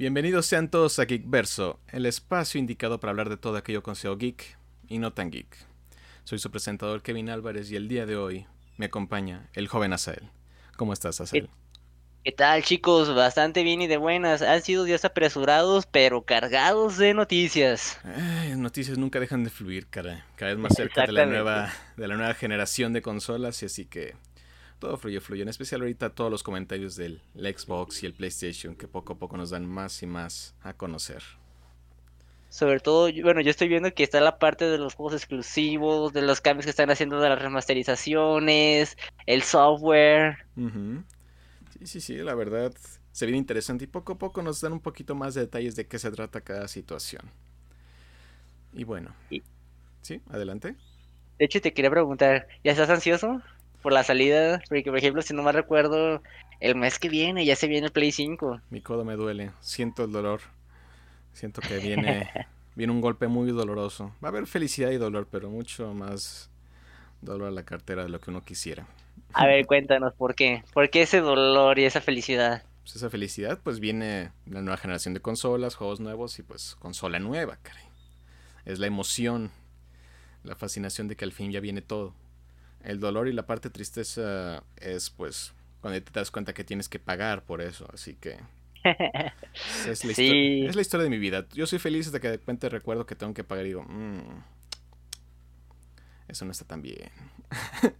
Bienvenidos sean todos a Geekverso, el espacio indicado para hablar de todo aquello con SEO geek y no tan geek. Soy su presentador Kevin Álvarez y el día de hoy me acompaña el joven Asael. ¿Cómo estás, Asael? ¿Qué tal, chicos? Bastante bien y de buenas. Han sido días apresurados, pero cargados de noticias. Ay, noticias nunca dejan de fluir, cara. Cada vez más cerca de la nueva de la nueva generación de consolas y así que todo fluye, fluye. En especial ahorita todos los comentarios del Xbox y el PlayStation que poco a poco nos dan más y más a conocer. Sobre todo, bueno, yo estoy viendo que está la parte de los juegos exclusivos, de los cambios que están haciendo de las remasterizaciones, el software. Sí, sí, sí, la verdad se viene interesante y poco a poco nos dan un poquito más de detalles de qué se trata cada situación. Y bueno, sí, adelante. De hecho, te quería preguntar, ¿ya estás ansioso? Por la salida, porque por ejemplo, si no me recuerdo, el mes que viene ya se viene el Play 5. Mi codo me duele, siento el dolor. Siento que viene viene un golpe muy doloroso. Va a haber felicidad y dolor, pero mucho más dolor a la cartera de lo que uno quisiera. A ver, cuéntanos por qué. ¿Por qué ese dolor y esa felicidad? Pues esa felicidad pues viene la nueva generación de consolas, juegos nuevos y pues consola nueva, caray. Es la emoción, la fascinación de que al fin ya viene todo. El dolor y la parte tristeza es pues cuando te das cuenta que tienes que pagar por eso, así que es la, es la historia de mi vida. Yo soy feliz hasta que de repente recuerdo que tengo que pagar y digo, mm, eso no está tan bien.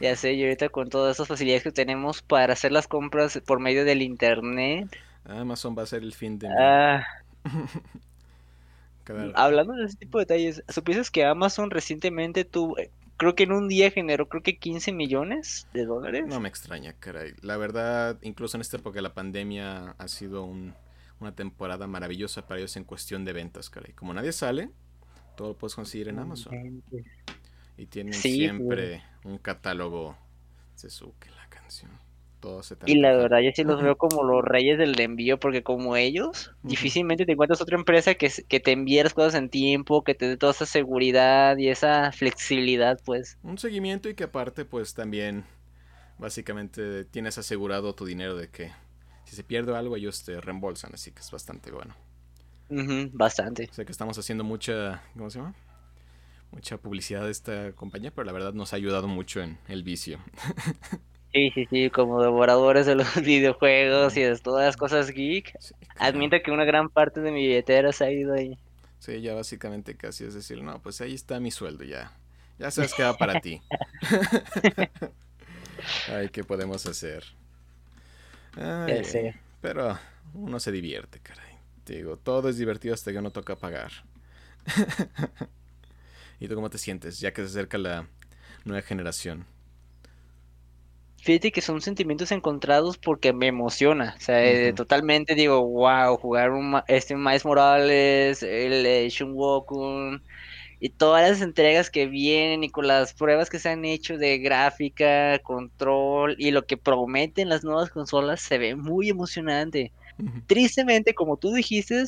ya sé, y ahorita con todas esas facilidades que tenemos para hacer las compras por medio del internet. Amazon va a ser el fin de... Ah. Hablando de ese tipo de detalles, ¿supieses que Amazon recientemente tuvo, creo que en un día generó creo que 15 millones de dólares. No me extraña, caray. La verdad, incluso en esta época de la pandemia ha sido una temporada maravillosa para ellos en cuestión de ventas, caray. Como nadie sale, todo lo puedes conseguir en Amazon. Y tienen siempre un catálogo. Se suque la canción. Y la verdad, yo sí los veo como los reyes del envío, porque como ellos, difícilmente te encuentras otra empresa que, que te envíe las cosas en tiempo, que te dé toda esa seguridad y esa flexibilidad, pues. Un seguimiento y que aparte, pues también, básicamente, tienes asegurado tu dinero de que si se pierde algo, ellos te reembolsan, así que es bastante bueno. bastante. Sé que estamos haciendo mucha, ¿cómo se llama? Mucha publicidad de esta compañía, pero la verdad nos ha ayudado mucho en el vicio. Sí, sí, sí, como devoradores de los videojuegos y de todas las cosas geek. Admito que una gran parte de mi billetera se ha ido ahí. Sí, ya básicamente casi es decir, no, pues ahí está mi sueldo ya. Ya sabes que va para ti. Ay, ¿qué podemos hacer? Ay, Pero uno se divierte, caray. Digo, todo es divertido hasta que uno toca pagar. ¿Y tú cómo te sientes ya que se acerca la nueva generación? Fíjate que son sentimientos encontrados porque me emociona. O sea, eh, totalmente digo, wow, jugar un, este Miles Morales, el eh, Shunwokun y todas las entregas que vienen y con las pruebas que se han hecho de gráfica, control y lo que prometen las nuevas consolas se ve muy emocionante. Tristemente, como tú dijiste,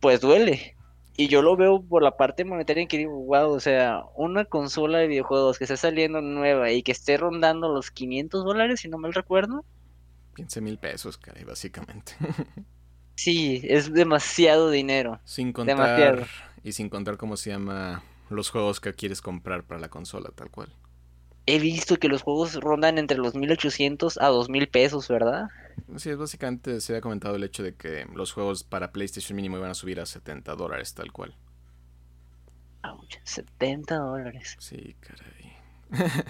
pues duele. Y yo lo veo por la parte monetaria en que digo, wow, o sea, una consola de videojuegos que esté saliendo nueva y que esté rondando los 500 dólares, si no mal recuerdo. 15 mil pesos, caray, básicamente. sí, es demasiado dinero. Sin contar, y sin contar cómo se llama los juegos que quieres comprar para la consola, tal cual. He visto que los juegos rondan entre los 1800 a 2000 pesos, ¿verdad? Sí, es básicamente se había comentado el hecho de que los juegos para PlayStation mínimo iban a subir a 70 dólares, tal cual. 70 dólares. Sí, caray.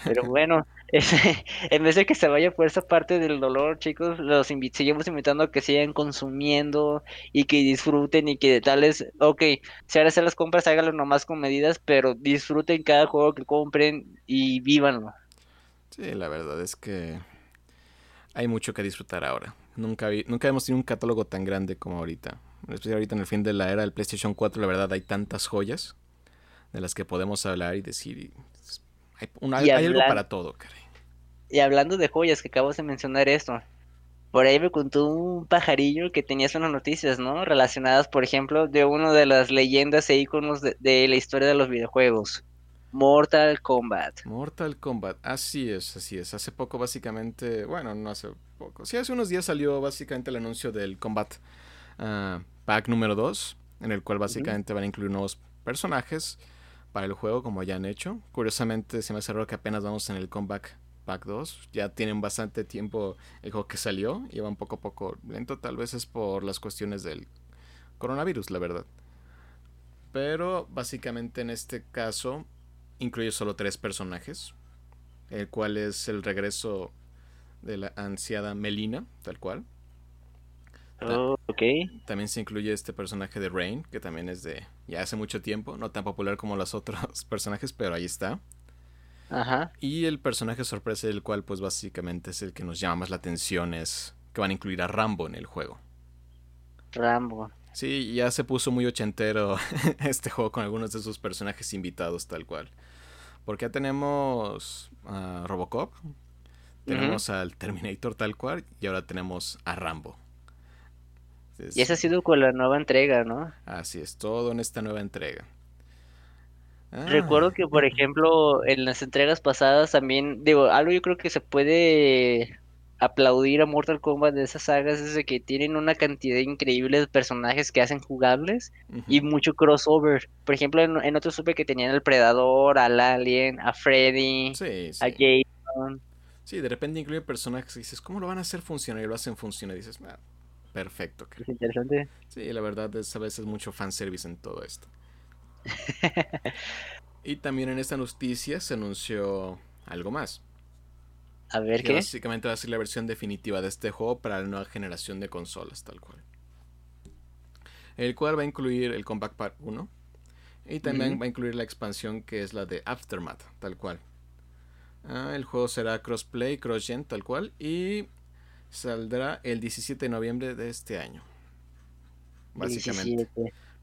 Pero bueno, en vez de que se vaya por esa parte del dolor, chicos, los seguimos invitando a que sigan consumiendo y que disfruten y que tales, ok, si ahora hacer las compras, háganlo nomás con medidas, pero disfruten cada juego que compren y vívanlo. Sí, la verdad es que hay mucho que disfrutar ahora. Nunca, nunca hemos tenido un catálogo tan grande como ahorita. Especialmente ahorita en el fin de la era del PlayStation 4, la verdad hay tantas joyas de las que podemos hablar y decir. Hay, algo para todo, caray. Y hablando de joyas, que acabas de mencionar esto. Por ahí me contó un pajarillo que tenías unas noticias, ¿no? Relacionadas, por ejemplo, de una de las leyendas e íconos de, de la historia de los videojuegos. Mortal Kombat. Mortal Kombat, así es, así es. Hace poco básicamente, bueno, no hace poco, sí, hace unos días salió básicamente el anuncio del Combat ah, Pack número 2, en el cual básicamente van a incluir nuevos personajes para el juego como ya han hecho. Curiosamente se me hace raro que apenas vamos en el Comeback Pack 2. Ya tienen bastante tiempo el juego que salió y va un poco a poco lento. Tal vez es por las cuestiones del coronavirus, la verdad. Pero básicamente en este caso incluye solo tres personajes. El cual es el regreso de la ansiada Melina, tal cual. Oh, también se incluye este personaje de Rain, que también es de ya hace mucho tiempo, no tan popular como los otros personajes, pero ahí está. Ajá. Y el personaje sorpresa, el cual pues básicamente es el que nos llama más la atención, es que van a incluir a Rambo en el juego. Rambo. Sí, ya se puso muy ochentero este juego con algunos de sus personajes invitados tal cual. Porque ya tenemos a Robocop, tenemos al Terminator tal cual y ahora tenemos a Rambo. Y esa ha sido con la nueva entrega, ¿no? Así es, todo en esta nueva entrega. Recuerdo que, por ejemplo, en las entregas pasadas también, digo, algo yo creo que se puede aplaudir a Mortal Kombat de esas sagas es de que tienen una cantidad increíble de personajes que hacen jugables y mucho crossover. Por ejemplo, en, en otro supe que tenían al Predador, al Alien, a Freddy, a Jason. Sí, de repente incluye personajes y dices, ¿cómo lo van a hacer funcionar? Y lo hacen funcionar y dices, ah, perfecto. Es interesante. Sí, la verdad es a veces mucho fanservice en todo esto. y también en esta noticia se anunció algo más. A ver qué. Básicamente va a ser la versión definitiva de este juego para la nueva generación de consolas, tal cual. El cual va a incluir el Compact Pack 1. Y también va a incluir la expansión que es la de Aftermath, tal cual. Ah, el juego será crossplay, crossgen, tal cual. Y saldrá el 17 de noviembre de este año. Básicamente.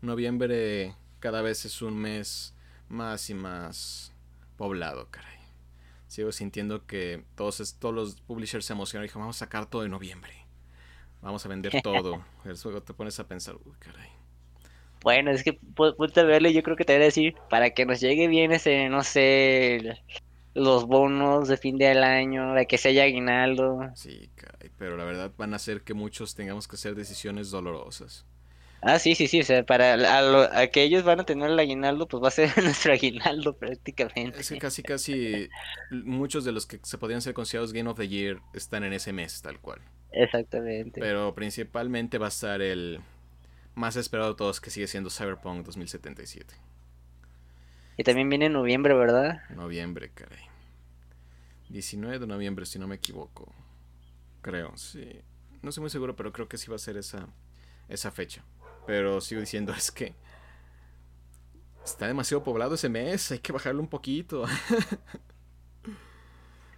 Noviembre cada vez es un mes más y más poblado, caray. Sigo sintiendo que todos, todos los publishers se emocionan y dijeron, vamos a sacar todo en noviembre. Vamos a vender todo. Luego te pones a pensar, uy, caray. Bueno, es que ponte a verle, yo creo que te voy a decir, para que nos llegue bien ese, no sé, los bonos de fin de año, de que se haya aguinaldo. Sí, pero la verdad van a hacer que muchos tengamos que hacer decisiones dolorosas. Ah, sí, sí, sí, o sea, para a, que ellos van a tener el aguinaldo, pues va a ser nuestro aguinaldo prácticamente. Es que casi, casi muchos de los que se podrían ser considerados Game of the Year están en ese mes, tal cual. Exactamente. Pero principalmente va a estar el más esperado de todos, que sigue siendo Cyberpunk 2077. Y también viene en noviembre, ¿verdad? Noviembre, caray. 19 de noviembre, si no me equivoco. Creo, sí. No estoy muy seguro, pero creo que sí va a ser esa, esa fecha. Pero sigo diciendo, es que está demasiado poblado ese mes, hay que bajarlo un poquito.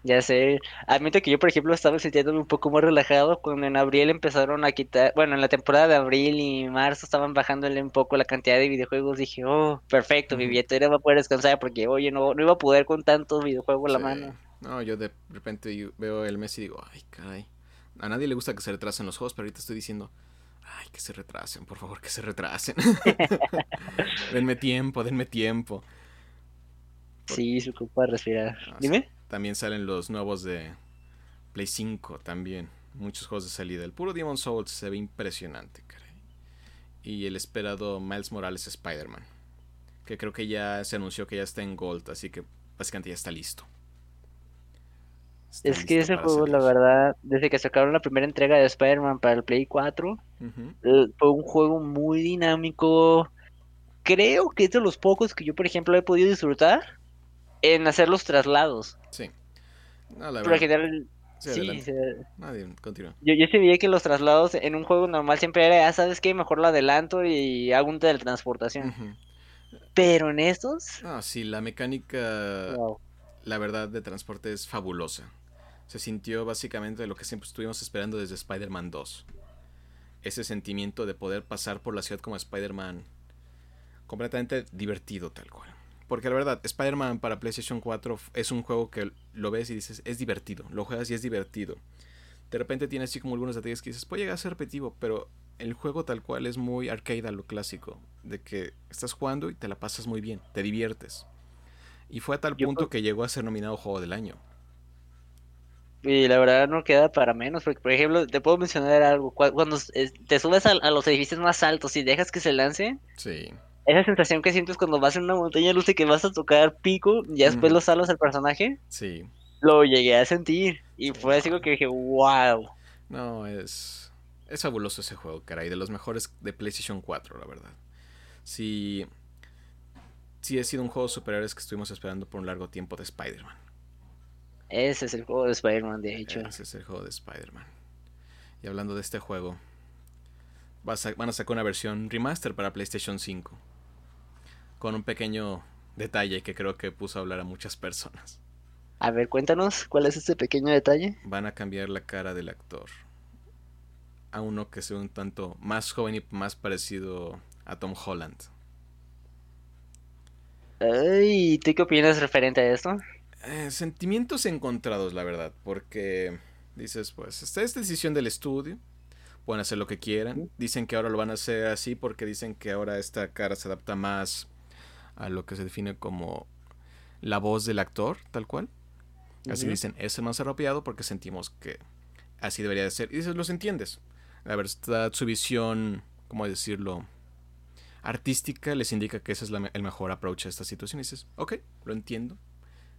Ya sé, admito que yo por ejemplo estaba sintiéndome un poco más relajado cuando en abril empezaron a quitar, bueno, en la temporada de abril y marzo estaban bajándole un poco la cantidad de videojuegos, dije, oh, perfecto, mi billetera va a poder descansar porque, oye, no, no iba a poder con tantos videojuegos en la mano. No, yo de repente veo el mes y digo, ay, caray, a nadie le gusta que se retrasen los juegos, pero ahorita estoy diciendo, Ay, que se retrasen, por favor, que se retrasen. denme tiempo, denme tiempo. Sí, se ocupa respirar. Ah, Dime. También salen los nuevos de Play 5 también. Muchos juegos de salida. El puro Demon Souls se ve impresionante, caray. Y el esperado Miles Morales Spider-Man. Que creo que ya se anunció que ya está en Gold, así que básicamente ya está listo es que ese juego, la verdad, desde que sacaron la primera entrega de Spider-Man para el Play 4, eh, fue un juego muy dinámico. Creo que es de los pocos que yo, por ejemplo, he podido disfrutar en hacer los traslados. Sí. No, la verdad. general, sí, Nadie, continúa. Yo, yo sabía que los traslados en un juego normal siempre era, ah, ¿sabes qué? Mejor lo adelanto y hago un teletransportación. Pero en estos... Ah, sí, la mecánica, la verdad, de transporte es fabulosa se sintió básicamente lo que siempre estuvimos esperando desde Spider-Man 2. Ese sentimiento de poder pasar por la ciudad como Spider-Man completamente divertido tal cual. Porque la verdad, Spider-Man para PlayStation 4 es un juego que lo ves y dices, es divertido, lo juegas y es divertido. De repente tiene así como algunos detalles que dices, puede llegar a ser repetitivo, pero el juego tal cual es muy arcade a lo clásico, de que estás jugando y te la pasas muy bien, te diviertes. Y fue a tal punto que llegó a ser nominado Juego del Año. Y la verdad no queda para menos, porque por ejemplo, te puedo mencionar algo, cuando te subes a, los edificios más altos y dejas que se lance, sí. esa sensación que sientes cuando vas en una montaña luce que vas a tocar pico, y después lo salos al personaje, sí. lo llegué a sentir, y fue así como que dije, wow. No, es, es fabuloso ese juego, caray, de los mejores de PlayStation 4, la verdad. Sí, sí ha sido un juego superior que estuvimos esperando por un largo tiempo de Spider-Man. Ese es el juego de Spider-Man, de hecho. Ese es el juego de Spider-Man. Y hablando de este juego, van a sacar una versión remaster para PlayStation 5. Con un pequeño detalle que creo que puso a hablar a muchas personas. A ver, cuéntanos, ¿cuál es ese pequeño detalle? Van a cambiar la cara del actor. A uno que sea un tanto más joven y más parecido a Tom Holland. Ay, ¿tú qué opinas referente a esto? Eh, sentimientos encontrados, la verdad, porque dices, pues, esta es decisión del estudio, pueden hacer lo que quieran, dicen que ahora lo van a hacer así porque dicen que ahora esta cara se adapta más a lo que se define como la voz del actor, tal cual. Así dicen, es el más apropiado porque sentimos que así debería de ser. Y dices, los entiendes. La verdad, su visión, ¿cómo decirlo? Artística les indica que ese es el mejor approach a esta situación. Y dices, ok, lo entiendo,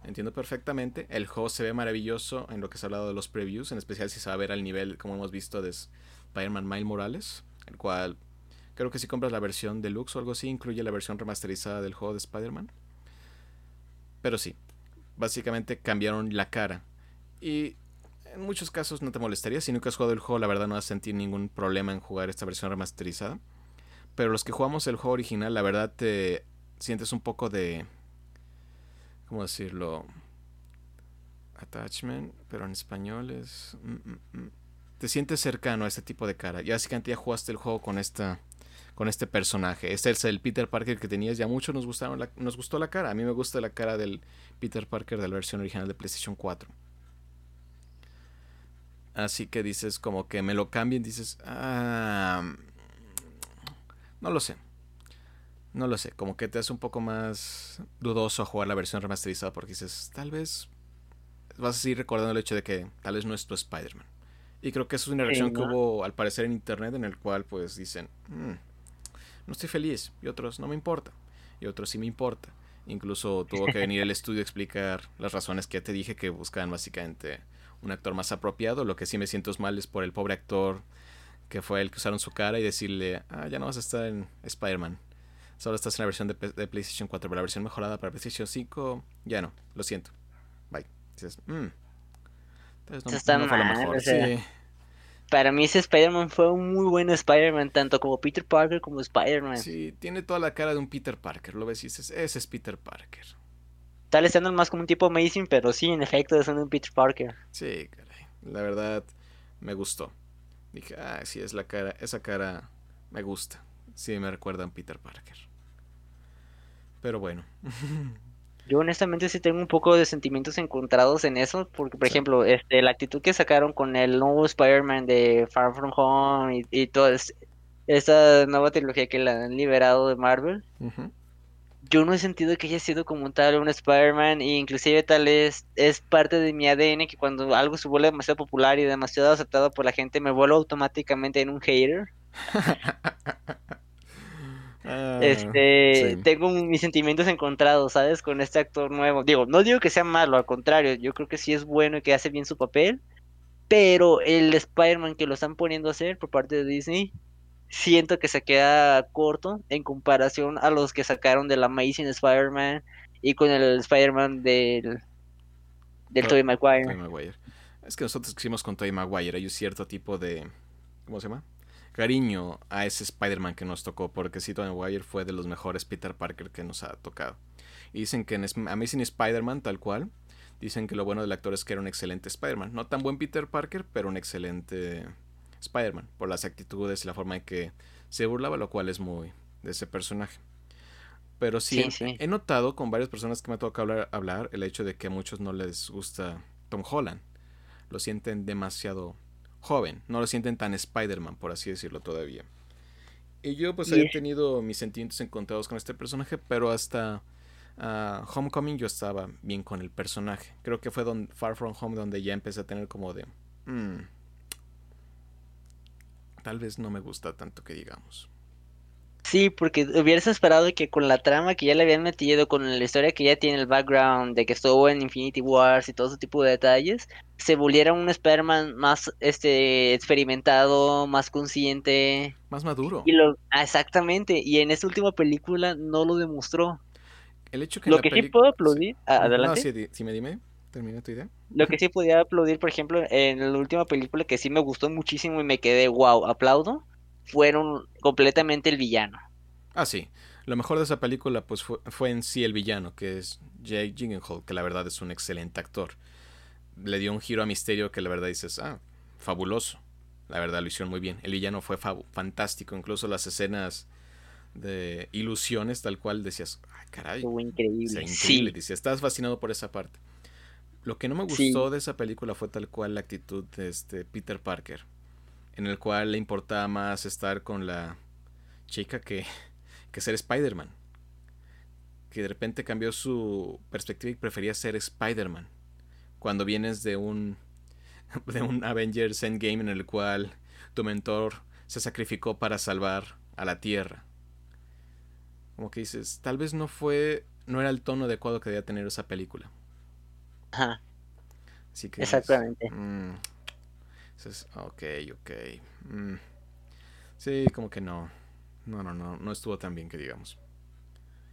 entiendo perfectamente. El juego se ve maravilloso en lo que se ha hablado de los previews, en especial si se va a ver al nivel, como hemos visto, de Spider-Man Miles Morales, el cual creo que si compras la versión deluxe o algo así, incluye la versión remasterizada del juego de Spider-Man. Pero sí, básicamente cambiaron la cara. Y en muchos casos no te molestaría. Si nunca has jugado el juego, la verdad no vas a sentir ningún problema en jugar esta versión remasterizada. Pero los que jugamos el juego original, la verdad te sientes un poco de ¿cómo decirlo? Attachment, pero en español es... Mm, mm, mm. Te sientes cercano a este tipo de cara. Ya básicamente ya jugaste el juego con esta con este personaje. Este es el Peter Parker que tenías. Ya mucho nos gustaron nos gustó la cara. A mí me gusta la cara del Peter Parker de la versión original de PlayStation 4. Así que dices como que me lo cambien, dices, ah, no lo sé. No lo sé, como que te hace un poco más dudoso jugar la versión remasterizada porque dices, tal vez vas a seguir recordando el hecho de que tal vez no es tu Spider-Man. Y creo que eso es una reacción que hubo al parecer en internet en el cual pues dicen, mm, no estoy feliz y otros no me importa y otros sí me importa. Incluso tuvo que venir el estudio a explicar las razones que ya te dije que buscaban básicamente un actor más apropiado. Lo que sí me siento mal es por el pobre actor que fue el que usaron su cara y decirle, ah, ya no vas a estar en Spider-Man. Solo estás en la versión de, PlayStation 4, pero la versión mejorada para PlayStation 5, ya no, lo siento. Bye. Dices, mmm. Entonces no, fue lo mejor. sí. Para mí ese Spider-Man fue un muy buen Spider-Man, tanto como Peter Parker como Spider-Man. Sí, tiene toda la cara de un Peter Parker, lo ves y dices, ese es Peter Parker. Tal vez siendo más como un tipo Amazing, pero sí, en efecto, es un Peter Parker. Sí, caray. La verdad, me gustó. Dije, ah, sí, es la cara, esa cara me gusta. Sí, me recuerdan Peter Parker. Pero bueno. Yo honestamente sí tengo un poco de sentimientos encontrados en eso, porque por ejemplo, este, la actitud que sacaron con el nuevo Spider-Man de Far From Home y, y toda esta nueva trilogía que la han liberado de Marvel, yo no he sentido que haya sido como tal un Spider-Man e inclusive tal es, es parte de mi ADN que cuando algo se vuelve demasiado popular y demasiado aceptado por la gente me vuelvo automáticamente en un hater. Ah, este, tengo mis sentimientos encontrados, ¿sabes? Con este actor nuevo. Digo, no digo que sea malo, al contrario, yo creo que sí es bueno y que hace bien su papel. Pero el Spider-Man que lo están poniendo a hacer por parte de Disney, siento que se queda corto en comparación a los que sacaron del Amazing Spider-Man y con el Spider-Man del, del Tobey Maguire. Es que nosotros hicimos con Tobey Maguire, hay un cierto tipo de... ¿Cómo se llama? Cariño a ese Spider-Man que nos tocó, porque si Tony Maguire fue de los mejores Peter Parker que nos ha tocado. Y dicen que en Amazing Spider-Man, tal cual, dicen que lo bueno del actor es que era un excelente Spider-Man. No tan buen Peter Parker, pero un excelente Spider-Man, por las actitudes y la forma en que se burlaba, lo cual es muy de ese personaje. Pero sí, he notado con varias personas que me ha tocado hablar, hablar el hecho de que a muchos no les gusta Tom Holland. Lo sienten demasiado joven, no lo sienten tan Spider-Man, por así decirlo todavía. Y yo pues he tenido mis sentimientos encontrados con este personaje, pero hasta Uh, Homecoming yo estaba bien con el personaje. Creo que fue don, Far From Home donde ya empecé a tener como de... Mm, tal vez no me gusta tanto que digamos. Sí, porque hubieras esperado que con la trama que ya le habían metido, con la historia que ya tiene el background de que estuvo en Infinity Wars y todo ese tipo de detalles, se volviera un Spider-Man más este experimentado, más consciente. Más maduro. Y lo, ah, exactamente, y en esta última película no lo demostró. El hecho que lo que sí puedo aplaudir, ah, adelante. No, sí, me dime, termina tu idea. Lo que sí podía aplaudir, por ejemplo, en la última película que sí me gustó muchísimo y me quedé, wow, aplaudo fueron completamente el villano. Ah, sí. Lo mejor de esa película pues fue, en sí el villano, que es Jake Gyllenhaal, que la verdad es un excelente actor. Le dio un giro a misterio que la verdad dices, ah, fabuloso. La verdad lo hicieron muy bien. El villano fue fantástico, incluso las escenas de ilusiones, tal cual decías, ay, caray. Fue increíble. increíble. Sí. estás fascinado por esa parte. Lo que no me gustó de esa película fue tal cual la actitud de este Peter Parker en el cual le importaba más estar con la chica que, que ser Spider-Man. Que de repente cambió su perspectiva y prefería ser Spider-Man. Cuando vienes de un, de un Avengers Endgame en el cual tu mentor se sacrificó para salvar a la Tierra. Como que dices, tal vez no fue, no era el tono adecuado que debía tener esa película. Ajá. Así que Exactamente. Mm, ok, ok. Mm. Sí, como que no. No, no, no. No estuvo tan bien que digamos.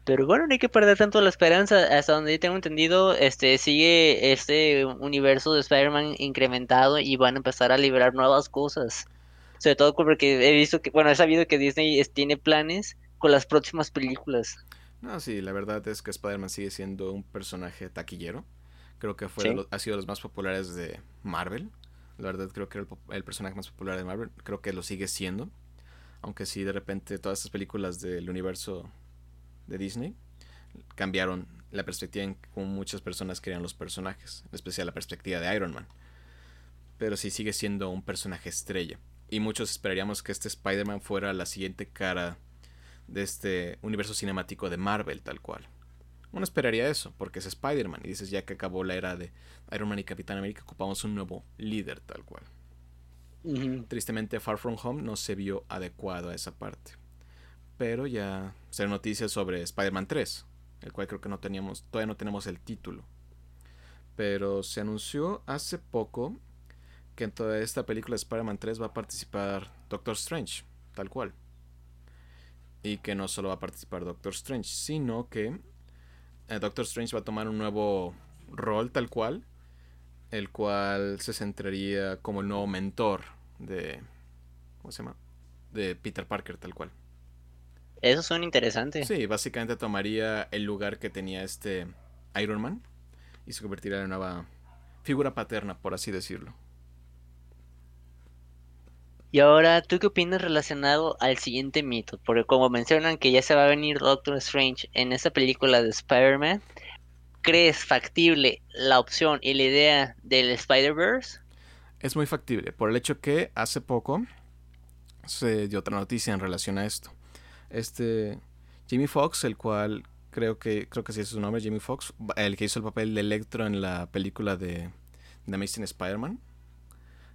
Pero bueno, no hay que perder tanto la esperanza. Hasta donde tengo entendido, este sigue este universo de Spider-Man incrementado y van a empezar a liberar nuevas cosas. Sobre todo porque he visto que, bueno, he sabido que Disney tiene planes con las próximas películas. No, sí, la verdad es que Spider-Man sigue siendo un personaje taquillero. Creo que fue ha sido de los más populares de Marvel. La verdad creo que era el, personaje más popular de Marvel. Creo que lo sigue siendo. Aunque sí, de repente todas estas películas del universo de Disney cambiaron la perspectiva en cómo muchas personas querían los personajes. En especial la perspectiva de Iron Man. Pero sí sigue siendo un personaje estrella. Y muchos esperaríamos que este Spider-Man fuera la siguiente cara de este universo cinemático de Marvel, tal cual. Uno esperaría eso, porque es Spider-Man. Y dices, ya que acabó la era de Iron Man y Capitán América, ocupamos un nuevo líder tal cual. Tristemente, Far From Home no se vio adecuado a esa parte. Pero ya se noticias sobre Spider-Man 3, el cual creo que no teníamos, todavía no tenemos el título. Pero se anunció hace poco que en toda esta película de Spider-Man 3 va a participar Doctor Strange, tal cual. Y que no solo va a participar Doctor Strange, sino que eh, Doctor Strange va a tomar un nuevo rol tal cual, el cual se centraría como el nuevo mentor de... ¿Cómo se llama? De Peter Parker tal cual. Eso suena interesante. Sí, básicamente tomaría el lugar que tenía este Iron Man y se convertiría en una nueva figura paterna, por así decirlo. Y ahora, ¿tú qué opinas relacionado al siguiente mito? Porque como mencionan que ya se va a venir Doctor Strange en esta película de Spider-Man, ¿crees factible la opción y la idea del Spider-Verse? Es muy factible, por el hecho que hace poco se dio otra noticia en relación a esto. Este Jimmy Fox, el cual creo que creo que sí es su nombre, Jimmy Fox, el que hizo el papel de Electro en la película de The Amazing Spider-Man,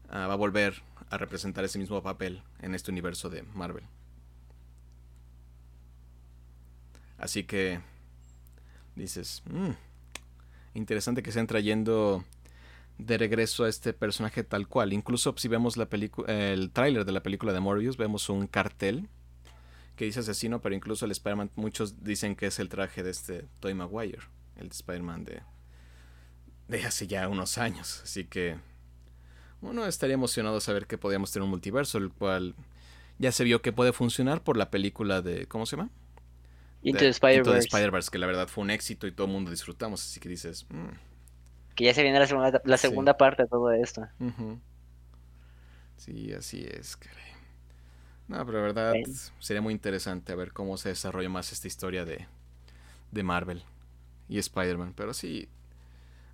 ah, va a volver a representar ese mismo papel en este universo de Marvel. Así que dices, mm, interesante que estén trayendo de regreso a este personaje tal cual. Incluso si vemos el tráiler de la película de Morbius, vemos un cartel que dice asesino, pero incluso el Spider-Man, muchos dicen que es el traje de este Toy Maguire, el Spider-Man de, de hace ya unos años. Así que uno estaría emocionado saber que podíamos tener un multiverso, el cual ya se vio que puede funcionar por la película de. ¿Cómo se llama? Into the Spider-Verse. Spider que la verdad fue un éxito y todo el mundo disfrutamos, así que dices. Mm". Que ya se viene la segunda, la segunda parte de todo esto. Sí, así es, caray. No, pero la verdad sería muy interesante a ver cómo se desarrolla más esta historia de, de Marvel y Spider-Man. Pero sí,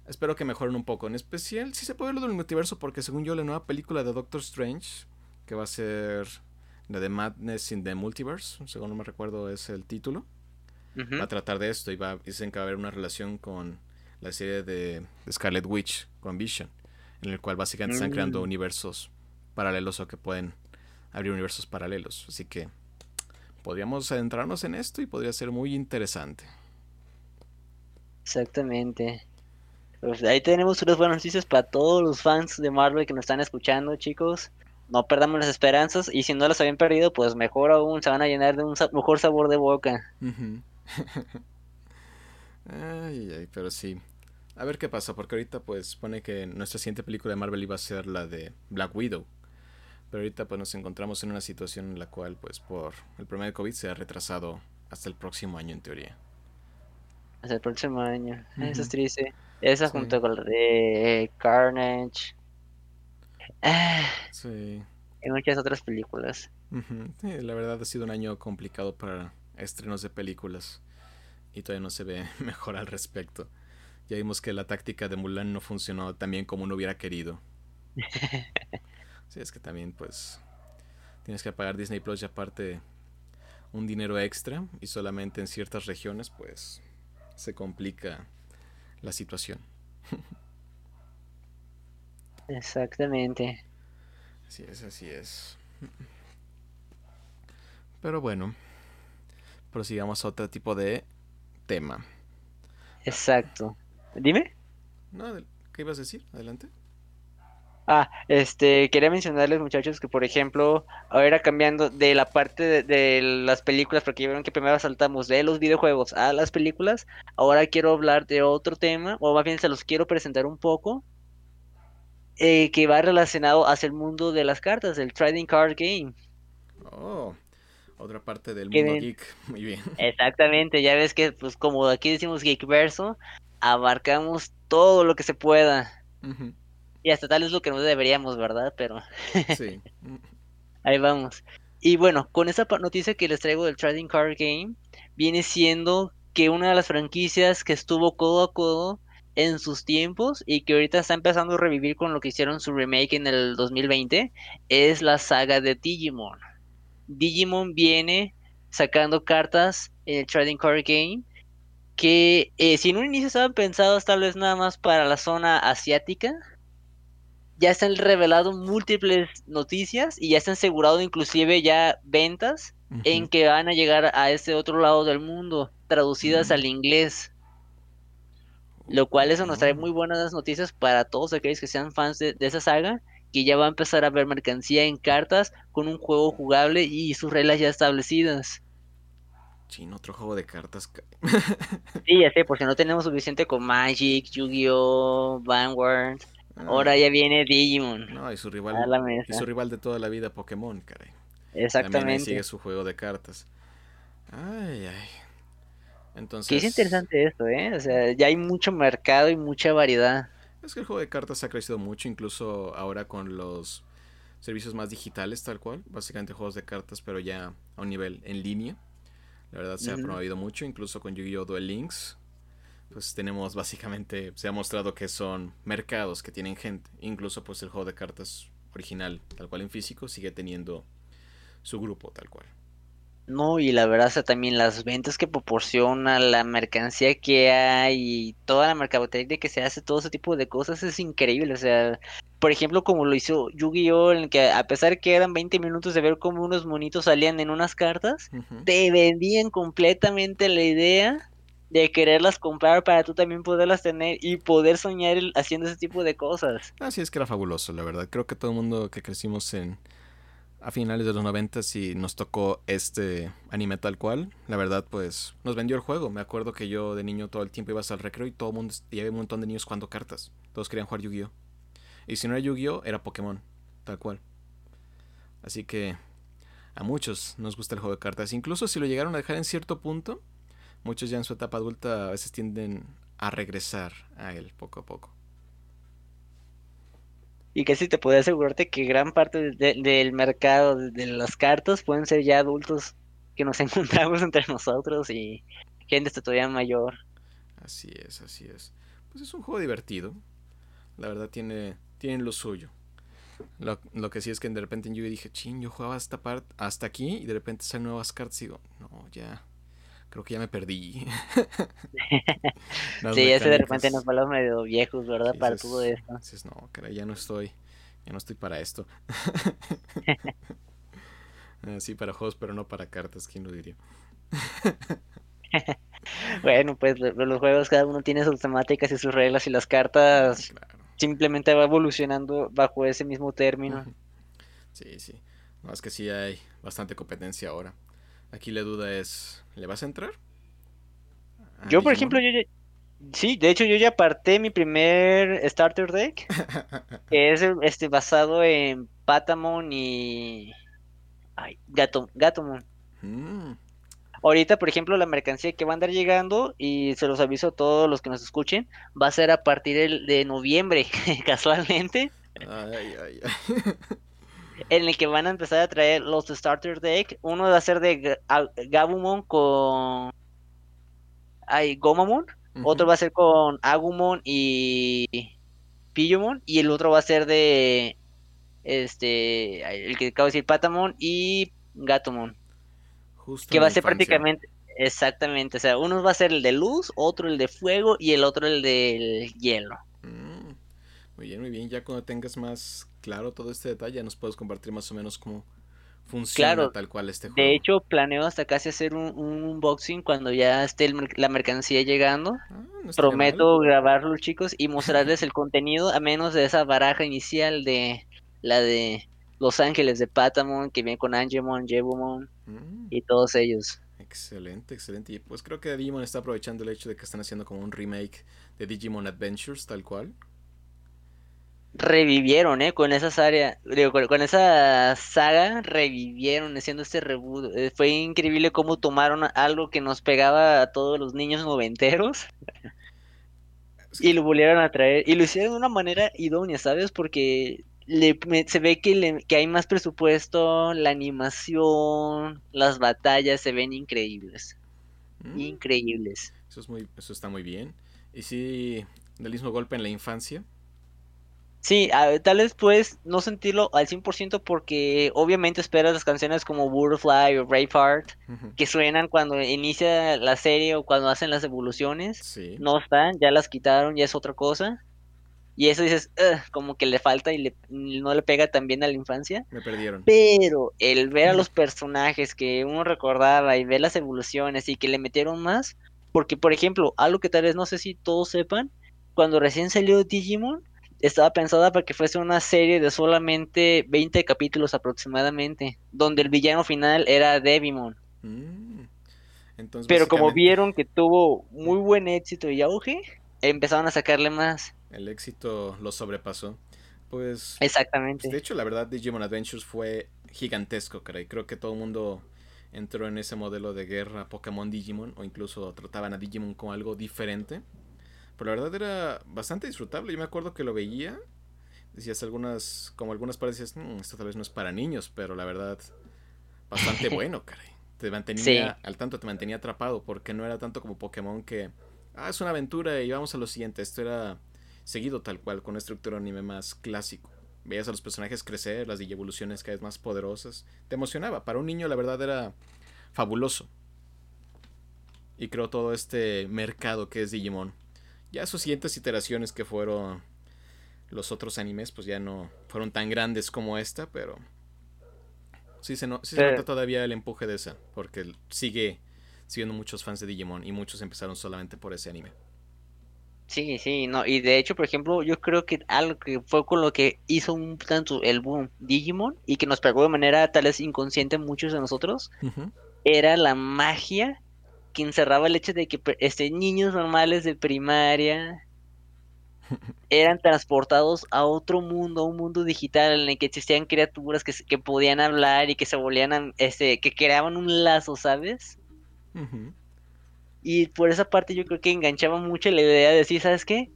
Espero que mejoren un poco. En especial, si se puede ver lo del multiverso, porque según yo, la nueva película de Doctor Strange, que va a ser la de Madness in the Multiverse, según no me recuerdo es el título, va a tratar de esto y va, dicen que va a haber una relación con la serie de, Scarlet Witch, con Vision, en el cual básicamente están creando mm. universos paralelos o que pueden abrir universos paralelos. Así que podríamos adentrarnos en esto y podría ser muy interesante. Exactamente. Pues ahí tenemos unas buenas noticias para todos los fans de Marvel que nos están escuchando, chicos. No perdamos las esperanzas y si no las habían perdido, pues mejor aún se van a llenar de un mejor sabor de boca. ay, ay, pero sí. A ver qué pasa, porque ahorita pues pone que nuestra siguiente película de Marvel iba a ser la de Black Widow. Pero ahorita pues nos encontramos en una situación en la cual pues por el problema de COVID se ha retrasado hasta el próximo año en teoría. Hasta el próximo año. Eso es triste. Esa junto con la de Carnage. sí. Y muchas otras películas. la verdad ha sido un año complicado para estrenos de películas. Y todavía no se ve mejor al respecto. Ya vimos que la táctica de Mulan no funcionó tan bien como uno hubiera querido. Sí, es que también pues tienes que pagar Disney Plus y aparte un dinero extra y solamente en ciertas regiones pues se complica la situación. Exactamente. Así es, así es. Pero bueno, prosigamos a otro tipo de tema. Exacto. Dime. No, ¿qué ibas a decir? Adelante. Ah, este, quería mencionarles muchachos que por ejemplo, ahora cambiando de la parte de, las películas, porque ya vieron que primero saltamos de los videojuegos a las películas, ahora quiero hablar de otro tema, o más bien se los quiero presentar un poco, eh, que va relacionado hacia el mundo de las cartas, el Trading Card Game. Oh, otra parte del mundo geek, muy bien. Exactamente, ya ves que pues como aquí decimos Geekverso, abarcamos todo lo que se pueda. Y hasta tal es lo que no deberíamos, ¿verdad? Pero. sí. Ahí vamos. Y bueno, con esa noticia que les traigo del Trading Card Game, viene siendo que una de las franquicias que estuvo codo a codo en sus tiempos y que ahorita está empezando a revivir con lo que hicieron su remake en el 2020 es la saga de Digimon. Digimon viene sacando cartas en el Trading Card Game que eh, si en un inicio estaban pensados tal vez nada más para la zona asiática, ya se han revelado múltiples noticias y ya se han asegurado inclusive ya ventas en que van a llegar a ese otro lado del mundo, traducidas al inglés. Lo cual eso nos trae muy buenas noticias para todos aquellos que sean fans de, esa saga, que ya va a empezar a ver mercancía en cartas con un juego jugable y sus reglas ya establecidas. Sí, otro juego de cartas. sí, ya sé, porque no tenemos suficiente con Magic, Yu-Gi-Oh, Vanguard. Ahora ah. ya viene Digimon. No, y su rival, y su rival de toda la vida, Pokémon, caray. Exactamente. También sigue su juego de cartas. Ay, ay. Entonces. Que es interesante esto, ¿eh? O sea, ya hay mucho mercado y mucha variedad. Es que el juego de cartas ha crecido mucho, incluso ahora con los servicios más digitales, tal cual. Básicamente juegos de cartas, pero ya a un nivel en línea. La verdad se ha promovido mucho, incluso con Yu-Gi-Oh! Duel Links pues tenemos básicamente, se ha mostrado que son mercados que tienen gente. Incluso pues el juego de cartas original, tal cual en físico, sigue teniendo su grupo tal cual. No, y la verdad, o también las ventas que proporciona, la mercancía que hay, y toda la mercadotecnia que se hace, todo ese tipo de cosas es increíble. O sea, por ejemplo, como lo hizo Yu-Gi-Oh!, en que a pesar que eran 20 minutos de ver cómo unos monitos salían en unas cartas, te vendían completamente la idea de quererlas comprar para tú también poderlas tener y poder soñar haciendo ese tipo de cosas. Así es que era fabuloso, la verdad. Creo que todo el mundo que crecimos en a finales de los 90 y nos tocó este anime tal cual, la verdad pues nos vendió el juego. Me acuerdo que yo de niño todo el tiempo ibas al recreo y todo el mundo y había un montón de niños jugando cartas. Todos querían jugar Yu-Gi-Oh. Y si no era Yu-Gi-Oh era Pokémon, tal cual. Así que a muchos nos gusta el juego de cartas. Incluso si lo llegaron a dejar en cierto punto, muchos ya en su etapa adulta a veces tienden a regresar a él poco a poco. Y que si te puedo asegurarte que gran parte del mercado de las cartas pueden ser ya adultos que nos encontramos entre nosotros y gente todavía mayor. Así es, así es. Pues es un juego divertido. La verdad tiene, tiene lo suyo. Lo, lo, que sí es que de repente yo dije, ching, yo jugaba esta parte hasta aquí y de repente salen nuevas cartas y digo, no, ya creo que ya me perdí. sí, ese de repente nos volvemos medio viejos, ¿verdad? para todo esto. Dices, no, caray, ya no estoy, ya no estoy para esto. Sí, para juegos, pero no para cartas, ¿quién lo diría? bueno, pues los juegos cada uno tiene sus temáticas y sus reglas y las cartas simplemente va evolucionando bajo ese mismo término. Sí, sí. Más que sí hay bastante competencia ahora. Aquí la duda es, ¿le vas a entrar? yo, por ejemplo, yo ya... Sí, de hecho yo ya aparté mi primer starter deck, que es este basado en Patamon y Ay, Gato, Gatomon. Mm. Ahorita, por ejemplo, la mercancía que va a andar llegando, y se los aviso a todos los que nos escuchen, va a ser a partir de noviembre, casualmente. Ay, ay, ay. en el que van a empezar a traer los starter deck. Uno va a ser de Gabumon con. Ay, Gomamon. Otro va a ser con Agumon y Pillomon. Y el otro va a ser de. Este. El que acabo de decir, Patamon y Gatomon. que va a ser prácticamente. Exactamente. O sea, uno va a ser el de luz, otro el de fuego y el otro el del hielo. Mm, muy bien, muy bien. Ya cuando tengas más claro todo este detalle, nos puedes compartir más o menos cómo funciona tal cual este juego. De hecho, planeo hasta casi hacer un, unboxing cuando ya esté la mercancía llegando. Ah, Prometo grabarlo, chicos, y mostrarles el contenido, a menos de esa baraja inicial de la de Los Ángeles de Patamon, que viene con Angemon, Jebumon mm. y todos ellos. Excelente, excelente. Y pues creo que Digimon está aprovechando el hecho de que están haciendo como un remake de Digimon Adventures, tal cual revivieron, ¿eh? Con esa saga, con, esa saga revivieron haciendo este reboot. Eh, fue increíble cómo tomaron algo que nos pegaba a todos los niños noventeros y lo volvieron a traer y lo hicieron de una manera idónea, ¿sabes? Porque se ve que, que hay más presupuesto, la animación, las batallas se ven increíbles. Mm. Increíbles. Eso, es muy, eso está muy bien. Y sí, del mismo golpe en la infancia. Sí, tal vez puedes no sentirlo al 100% porque obviamente esperas las canciones como Butterfly o Braveheart que suenan cuando inicia la serie o cuando hacen las evoluciones. No están, ya las quitaron, ya es otra cosa. Y eso dices, como que le falta y no le pega tan bien a la infancia. Me perdieron. Pero el ver a los personajes que uno recordaba y ver las evoluciones y que le metieron más, porque por ejemplo, algo que tal vez no sé si todos sepan, cuando recién salió Digimon, estaba pensada para que fuese una serie de solamente 20 capítulos aproximadamente, donde el villano final era Devimon. Mm. Pero como vieron que tuvo muy buen éxito y auge, empezaron a sacarle más. El éxito lo sobrepasó. Pues. Exactamente. de hecho, la verdad, Digimon Adventures fue gigantesco, creo. Creo que todo el mundo entró en ese modelo de guerra Pokémon Digimon, o incluso trataban a Digimon como algo diferente. Pero la verdad era bastante disfrutable. Yo me acuerdo que lo veía. Decías algunas, como algunas partes decías, mm, esto tal vez no es para niños, pero la verdad, bastante bueno, caray. Te mantenía al tanto, te mantenía atrapado, porque no era tanto como Pokémon que, ah, es una aventura y vamos a lo siguiente. Esto era seguido tal cual, con una estructura anime más clásico. Veías a los personajes crecer, las evoluciones cada vez más poderosas. Te emocionaba. Para un niño, la verdad, era fabuloso. Y creo todo este mercado que es Digimon ya sus siguientes iteraciones que fueron los otros animes, pues ya no fueron tan grandes como esta, pero sí se, sí se nota todavía el empuje de esa, porque sigue siguiendo muchos fans de Digimon y muchos empezaron solamente por ese anime. Sí, sí, no, y de hecho, por ejemplo, yo creo que algo que fue con lo que hizo un tanto el boom Digimon y que nos pegó de manera tal vez inconsciente muchos de nosotros, era la magia que encerraba el hecho de que este, niños normales de primaria eran transportados a otro mundo, a un mundo digital en el que existían criaturas que, que podían hablar y que se volvían, este, que creaban un lazo, ¿sabes? Y por esa parte yo creo que enganchaba mucho la idea de decir, ¿sabes qué?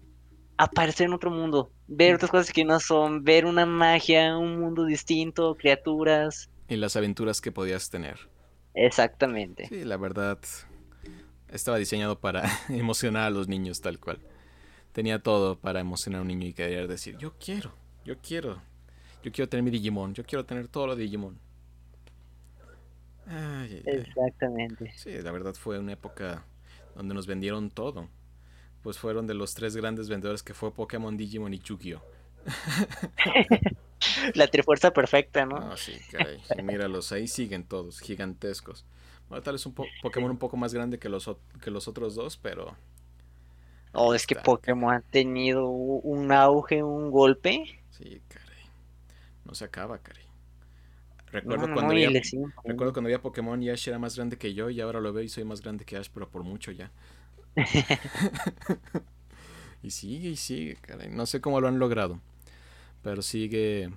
Aparecer en otro mundo, ver otras cosas que no son, ver una magia, un mundo distinto, criaturas. Y las aventuras que podías tener. Exactamente. Sí, la verdad, estaba diseñado para emocionar a los niños tal cual. Tenía todo para emocionar a un niño y querer decir, yo quiero, yo quiero, yo quiero tener mi Digimon, yo quiero tener todo lo de Digimon. Exactamente. Sí, la verdad fue una época donde nos vendieron todo. Pues fueron de los tres grandes vendedores que fue Pokémon, Digimon y Yu-Gi-Oh! la trifuerza perfecta, ¿no? Ah, sí, caray. Y míralos, ahí siguen todos, gigantescos. Bueno, tal vez un Pokémon un poco más grande que los, que los otros dos, pero... Oh, es que Pokémon ha tenido un auge, un golpe. Sí, caray. No se acaba, caray. Recuerdo, cuando había, recuerdo cuando había Pokémon y Ash era más grande que yo y ahora lo veo y soy más grande que Ash, pero por mucho ya. y sigue y sigue, caray. No sé cómo lo han logrado. Pero sigue.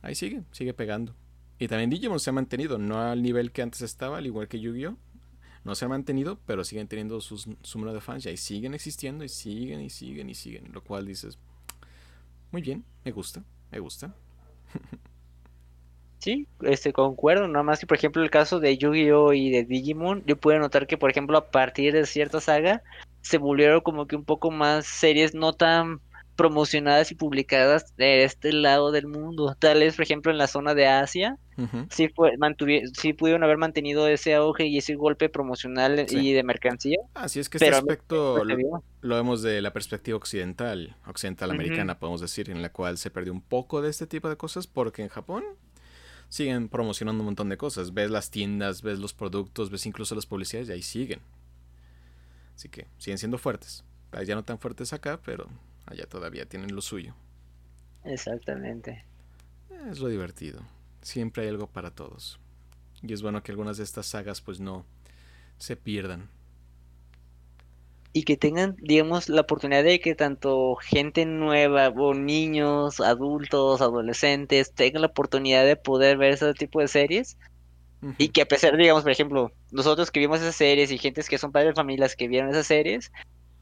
Ahí sigue, sigue pegando. Y también Digimon se ha mantenido, no al nivel que antes estaba, al igual que Yu-Gi-Oh! No se ha mantenido, pero siguen teniendo sus, su número de fans y siguen existiendo y siguen y siguen y siguen. Lo cual dices, muy bien, me gusta, me gusta. Sí, este concuerdo, nada más que por ejemplo el caso de Yu-Gi-Oh y de Digimon, yo pude notar que por ejemplo a partir de cierta saga se volvieron como que un poco más series no tan promocionadas y publicadas de este lado del mundo. Tal vez por ejemplo en la zona de Asia, sí, fue, sí pudieron haber mantenido ese auge y ese golpe promocional y de mercancía. Así es que este aspecto lo, vemos de la perspectiva occidental, occidental americana, podemos decir, en la cual se perdió un poco de este tipo de cosas porque en Japón siguen promocionando un montón de cosas. Ves las tiendas, ves los productos, ves incluso las publicidades y ahí siguen. Así que siguen siendo fuertes. Ya no tan fuertes acá, pero allá todavía tienen lo suyo. Exactamente. Es lo divertido. Siempre hay algo para todos. Y es bueno que algunas de estas sagas pues no se pierdan y que tengan, digamos, la oportunidad de que tanto gente nueva o niños, adultos, adolescentes tengan la oportunidad de poder ver ese tipo de series y que a pesar, digamos, por ejemplo, nosotros que vimos esas series y gentes que son padres de familias que vieron esas series,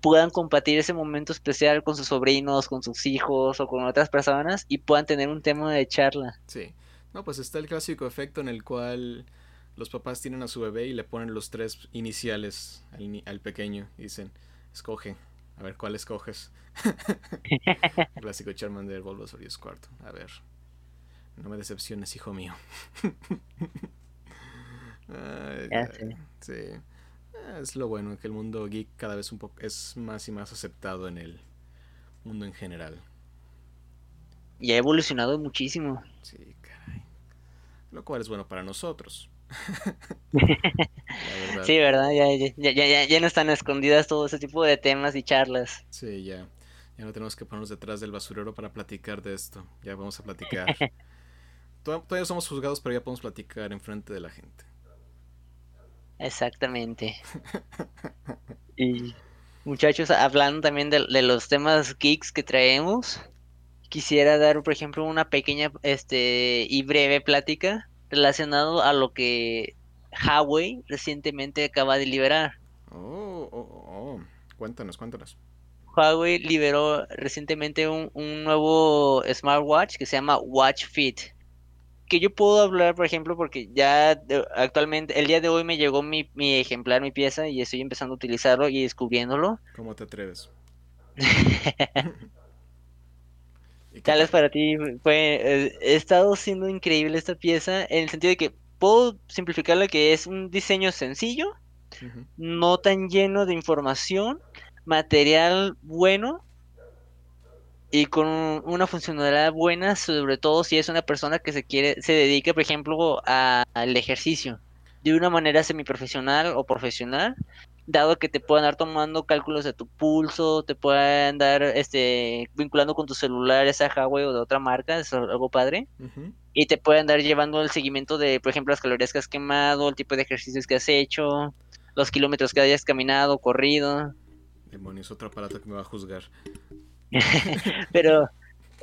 puedan compartir ese momento especial con sus sobrinos, con sus hijos o con otras personas y puedan tener un tema de charla. Sí, no, pues está el clásico efecto en el cual los papás tienen a su bebé y le ponen los tres iniciales al, pequeño y dicen, escoge, a ver cuál escoges. Clásico Charmander, Bulbasaur y Squirtle. A ver, no me decepciones, hijo mío. sí. Es lo bueno, que el mundo geek cada vez un poco es más y más aceptado en el mundo en general. Y ha evolucionado muchísimo. Sí, caray. Lo cual es bueno para nosotros. Sí, ¿verdad? Ya, ya, ya, ya, no están escondidas todo ese tipo de temas y charlas. Sí, ya. Ya no tenemos que ponernos detrás del basurero para platicar de esto. Ya vamos a platicar. Todavía somos juzgados, pero ya podemos platicar en frente de la gente. Exactamente. y muchachos, hablando también de, de, los temas geeks que traemos, quisiera dar, por ejemplo, una pequeña este y breve plática relacionado a lo que Huawei recientemente acaba de liberar. Oh, oh, oh. Cuéntanos, cuéntanos. Huawei liberó recientemente un, nuevo smartwatch que se llama Watch Fit. Que yo puedo hablar, por ejemplo, porque ya actualmente, el día de hoy me llegó mi, mi ejemplar, mi pieza, y estoy empezando a utilizarlo y descubriéndolo. ¿Cómo te atreves? Tal vez para ti fue, eh, he estado siendo increíble esta pieza en el sentido de que puedo simplificarla que es un diseño sencillo, no tan lleno de información, material bueno y con una funcionalidad buena, sobre todo si es una persona que se quiere, se dedica, por ejemplo, al ejercicio de una manera semiprofesional o profesional dado que te puedan dar tomando cálculos de tu pulso, te puedan dar este vinculando con tu celular esa Huawei o de otra marca, es algo padre. Y te pueden dar llevando el seguimiento de, por ejemplo, las calorías que has quemado, el tipo de ejercicios que has hecho, los kilómetros que hayas caminado, corrido. Demonios, otro aparato que me va a juzgar. Pero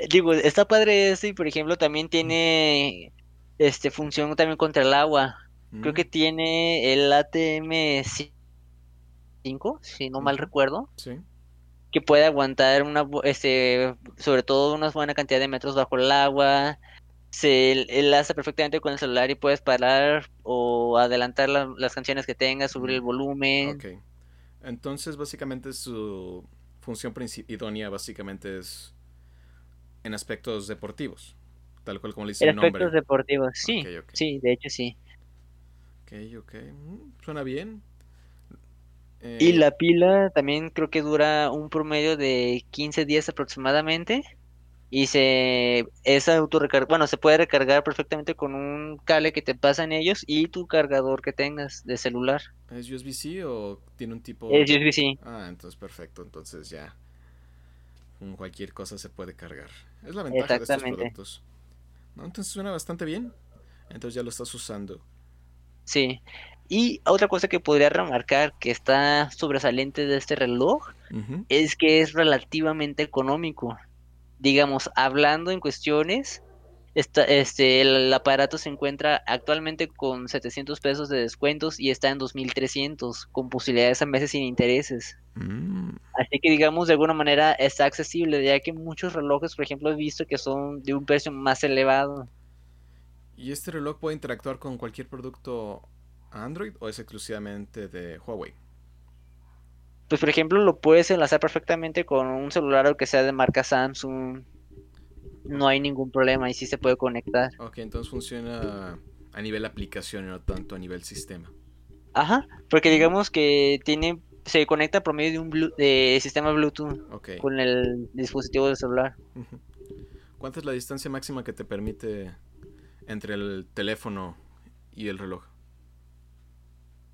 digo, está padre ese y por ejemplo también tiene este función también contra el agua. Creo que mm. tiene el ATM si no mal recuerdo. Que puede aguantar una, este, sobre todo una buena cantidad de metros bajo el agua. Se enlaza perfectamente con el celular y puedes parar o adelantar las canciones que tengas, subir el mm, volumen. Entonces, básicamente su función idónea básicamente es en aspectos deportivos, tal cual como le dice el nombre. Aspectos deportivos, sí, sí, de hecho sí. Ok, ok. Mm, suena bien. Y Eh, la pila también creo que dura un promedio de 15 días aproximadamente. Y se es autorrecarga, bueno, se puede recargar perfectamente con un cable que te pasan ellos y tu cargador que tengas de celular. ¿Es USB-C o tiene un tipo Es. USB-C, Ah, entonces perfecto. Entonces ya con cualquier cosa se puede cargar. Es la ventaja de estos productos. No, entonces suena bastante bien. Entonces ya lo estás usando. Sí. Y otra cosa que podría remarcar que está sobresaliente de este reloj es que es relativamente económico. Digamos, hablando en cuestiones, está, este, el aparato se encuentra actualmente con 700 pesos de descuentos y está en 2300 con posibilidades a meses sin intereses. Mm. Así que digamos, de alguna manera está accesible, ya que muchos relojes, por ejemplo, he visto que son de un precio más elevado. ¿Y este reloj puede interactuar con cualquier producto Android o es exclusivamente de Huawei? Pues, por ejemplo, lo puedes enlazar perfectamente con un celular o que sea de marca Samsung. No hay ningún problema y sí se puede conectar. Ok, entonces funciona a nivel aplicación y no tanto a nivel sistema. Ajá, porque digamos que tiene, se conecta por medio de un Blu- de sistema Bluetooth con el dispositivo del celular. ¿Cuánta es la distancia máxima que te permite entre el teléfono y el reloj?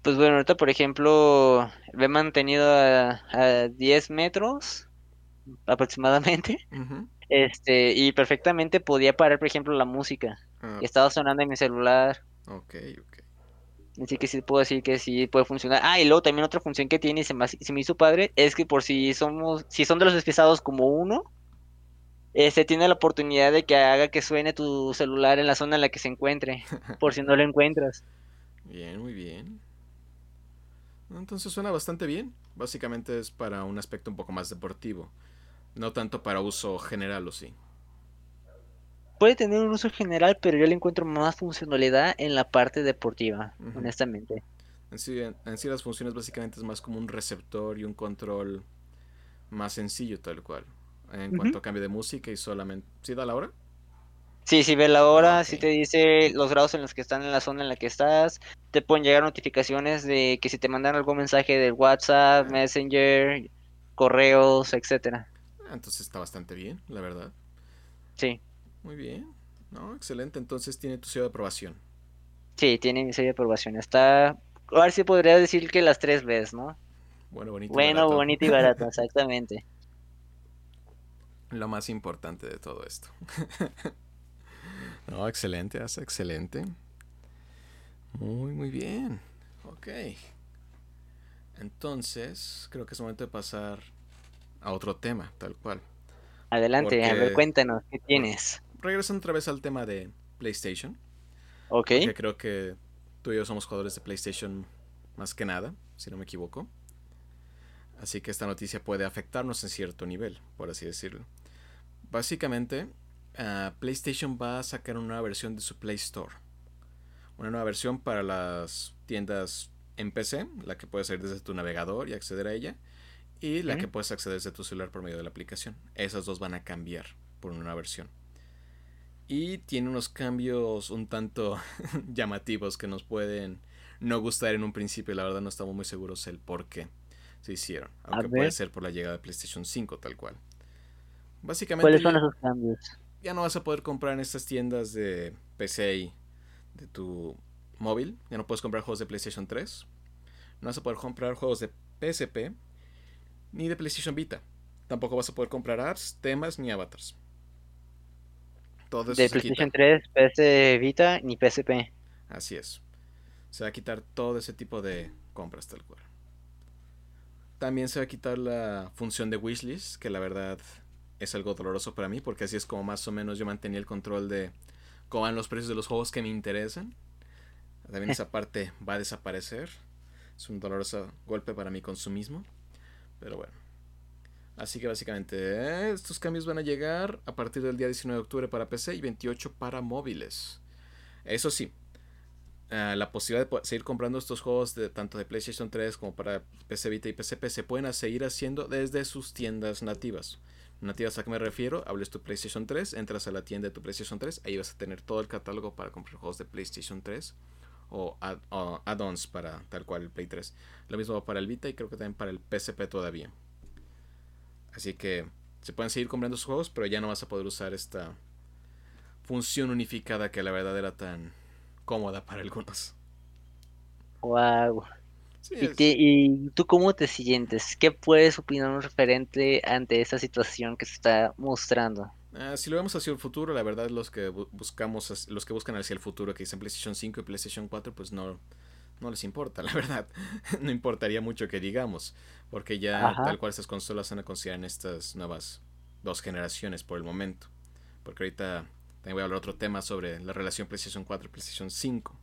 Pues bueno, ahorita por ejemplo, lo he mantenido a, a 10 metros aproximadamente. Este, y perfectamente podía parar, por ejemplo, la música. Ah, Estaba sonando en mi celular. ok, ok. Así que sí puedo decir que sí puede funcionar. Ah, y luego también otra función que tiene y se me, hace- se me hizo padre es que por si somos, si son de los despistados como uno, este tiene la oportunidad de que haga que suene tu celular en la zona en la que se encuentre, por si no lo encuentras. Bien, muy bien. Entonces suena bastante bien. Básicamente es para un aspecto un poco más deportivo. No tanto para uso general o sí. Puede tener un uso general, pero yo le encuentro más funcionalidad en la parte deportiva, honestamente. En sí, en, en sí las funciones básicamente es más como un receptor y un control más sencillo tal cual. En cuanto a cambio de música y solamente... ¿Sí da la hora? Sí, si ve la Ah, hora, si ok. te dice los grados en los que están en la zona en la que estás, te pueden llegar notificaciones de que si te mandan algún mensaje del WhatsApp, Ah, Messenger, correos, etcétera. ah, entonces está bastante bien, la verdad. Sí, Muy bien. No, excelente. Entonces tiene tu sello de aprobación. sí, tiene mi sello de aprobación. Está, a ver si podría decir que las tres veces, ¿no? Bueno, bonito y Bueno, barato. bonito y barato, exactamente. Lo más importante de todo esto. No, excelente, Asa, excelente. Muy, muy bien. Ok. Entonces, creo que es momento de pasar a otro tema, tal cual. Adelante, a ver, cuéntanos, ¿qué tienes? regresando otra vez al tema de PlayStation, Ok, porque creo que tú y yo somos jugadores de PlayStation más que nada, si no me equivoco. Así que esta noticia puede afectarnos en cierto nivel, por así decirlo. Básicamente, ah, PlayStation va a sacar una nueva versión de su Play Store. Una nueva versión para las tiendas en PC, la que puedes salir desde tu navegador y acceder a ella. Y la que puedes acceder desde tu celular por medio de la aplicación. Esas dos van a cambiar por una nueva versión. Y tiene unos cambios un tanto llamativos que nos pueden no gustar en un principio. La verdad no estamos muy seguros el por qué se hicieron. Aunque puede ser por la llegada de PlayStation 5 tal cual. ¿cuáles Básicamente son ya, esos cambios? Ya no vas a poder comprar en estas tiendas de PC y de tu móvil. Ya no puedes comprar juegos de PlayStation 3. No vas a poder comprar juegos de PSP ni de PlayStation Vita. Tampoco vas a poder comprar apps, temas ni avatars. Todo eso De quita. PlayStation 3, PS Vita ni PSP. Así es. Se va a quitar todo ese tipo de compras tal cual. También se va a quitar la función de wishlist, que la verdad es algo doloroso para mí, porque así es como más o menos yo mantenía el control de cómo van los precios de los juegos que me interesan. También esa parte va a desaparecer. Es un doloroso golpe para mi consumismo. Pero bueno. Así que básicamente eh, estos cambios van a llegar a partir del día 19 de octubre para PC y 28 para móviles. Eso sí, eh, la posibilidad de seguir comprando estos juegos de tanto de PlayStation 3 como para PC Vita y PSP se pueden seguir haciendo desde sus tiendas nativas. Nativas a qué me refiero, hables tu PlayStation 3, entras a la tienda de tu PlayStation 3, ahí vas a tener todo el catálogo para comprar juegos de PlayStation 3 o, add-ons para tal cual el Play 3. Lo mismo para el Vita y creo que también para el PSP todavía. Así que se pueden seguir comprando sus juegos, pero ya no vas a poder usar esta función unificada que la verdad era tan cómoda para algunos. Wow. ¿Y, tú cómo te sientes? ¿Qué puedes opinar referente ante esta situación que se está mostrando? Ah, si lo vemos hacia el futuro, la verdad los que buscamos, los que buscan hacia el futuro, que dicen PlayStation 5 y PlayStation 4, pues no, no les importa, la verdad. no importaría mucho que digamos, porque ya tal cual estas consolas van a considerar en estas nuevas dos generaciones por el momento. Porque ahorita también voy a hablar otro tema sobre la relación PlayStation 4 y PlayStation 5.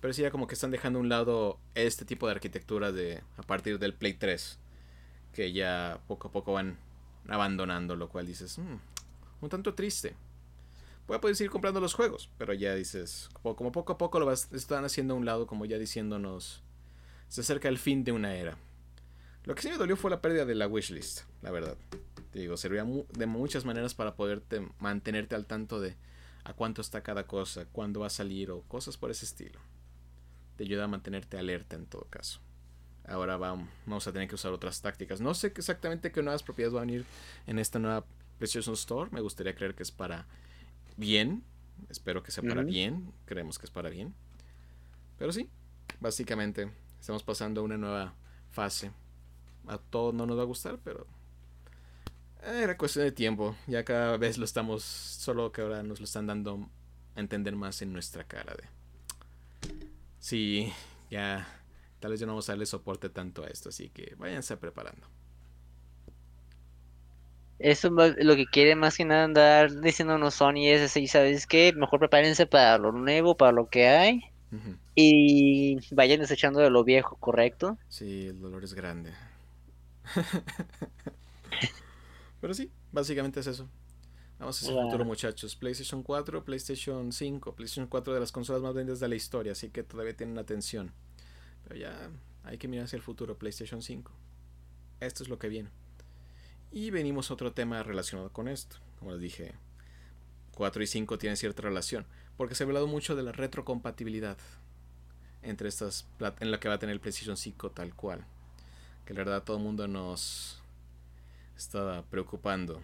Pero sí, ya como que están dejando a un lado este tipo de arquitectura de a partir del Play 3, que ya poco a poco van abandonando, lo cual dices, mm, un tanto triste. Voy a poder seguir comprando los juegos, pero ya dices, como, poco a poco lo están haciendo a un lado, como ya diciéndonos, se acerca el fin de una era. Lo que sí me dolió fue la pérdida de la wishlist, la verdad. Te digo, servía de muchas maneras para poderte mantenerte al tanto de a cuánto está cada cosa, cuándo va a salir o cosas por ese estilo. Te ayuda a mantenerte alerta en todo caso. Ahora vamos a tener que usar otras tácticas. No sé exactamente qué nuevas propiedades van a venir en esta nueva PlayStation Store. Me gustaría creer que es para bien. Espero que sea para bien. Creemos que es para bien. Pero sí, básicamente estamos pasando a una nueva fase. A todos no nos va a gustar, pero era cuestión de tiempo. Ya cada vez lo estamos, solo que ahora nos lo están dando a entender más en nuestra cara de... Sí, ya tal vez ya no vamos a darle soporte tanto a esto, así que váyanse preparando. Eso lo que quiere más que nada andar diciéndonos Sony es así, ¿sabes qué? Mejor prepárense para lo nuevo, para lo que hay. Y vayan desechando de lo viejo, ¿correcto? Sí, el dolor es grande. Pero sí, básicamente es eso. Vamos a hacer el futuro, muchachos. PlayStation 4, PlayStation 5. PlayStation 4 de las consolas más vendidas de la historia, así que todavía tienen atención. Pero ya hay que mirar hacia el futuro, PlayStation 5. Esto es lo que viene. Y venimos a otro tema relacionado con esto. Como les dije, 4 y 5 tienen cierta relación. Porque se ha hablado mucho de la retrocompatibilidad entre estas en la que va a tener el PlayStation 5 tal cual. Que la verdad todo el mundo nos está preocupando.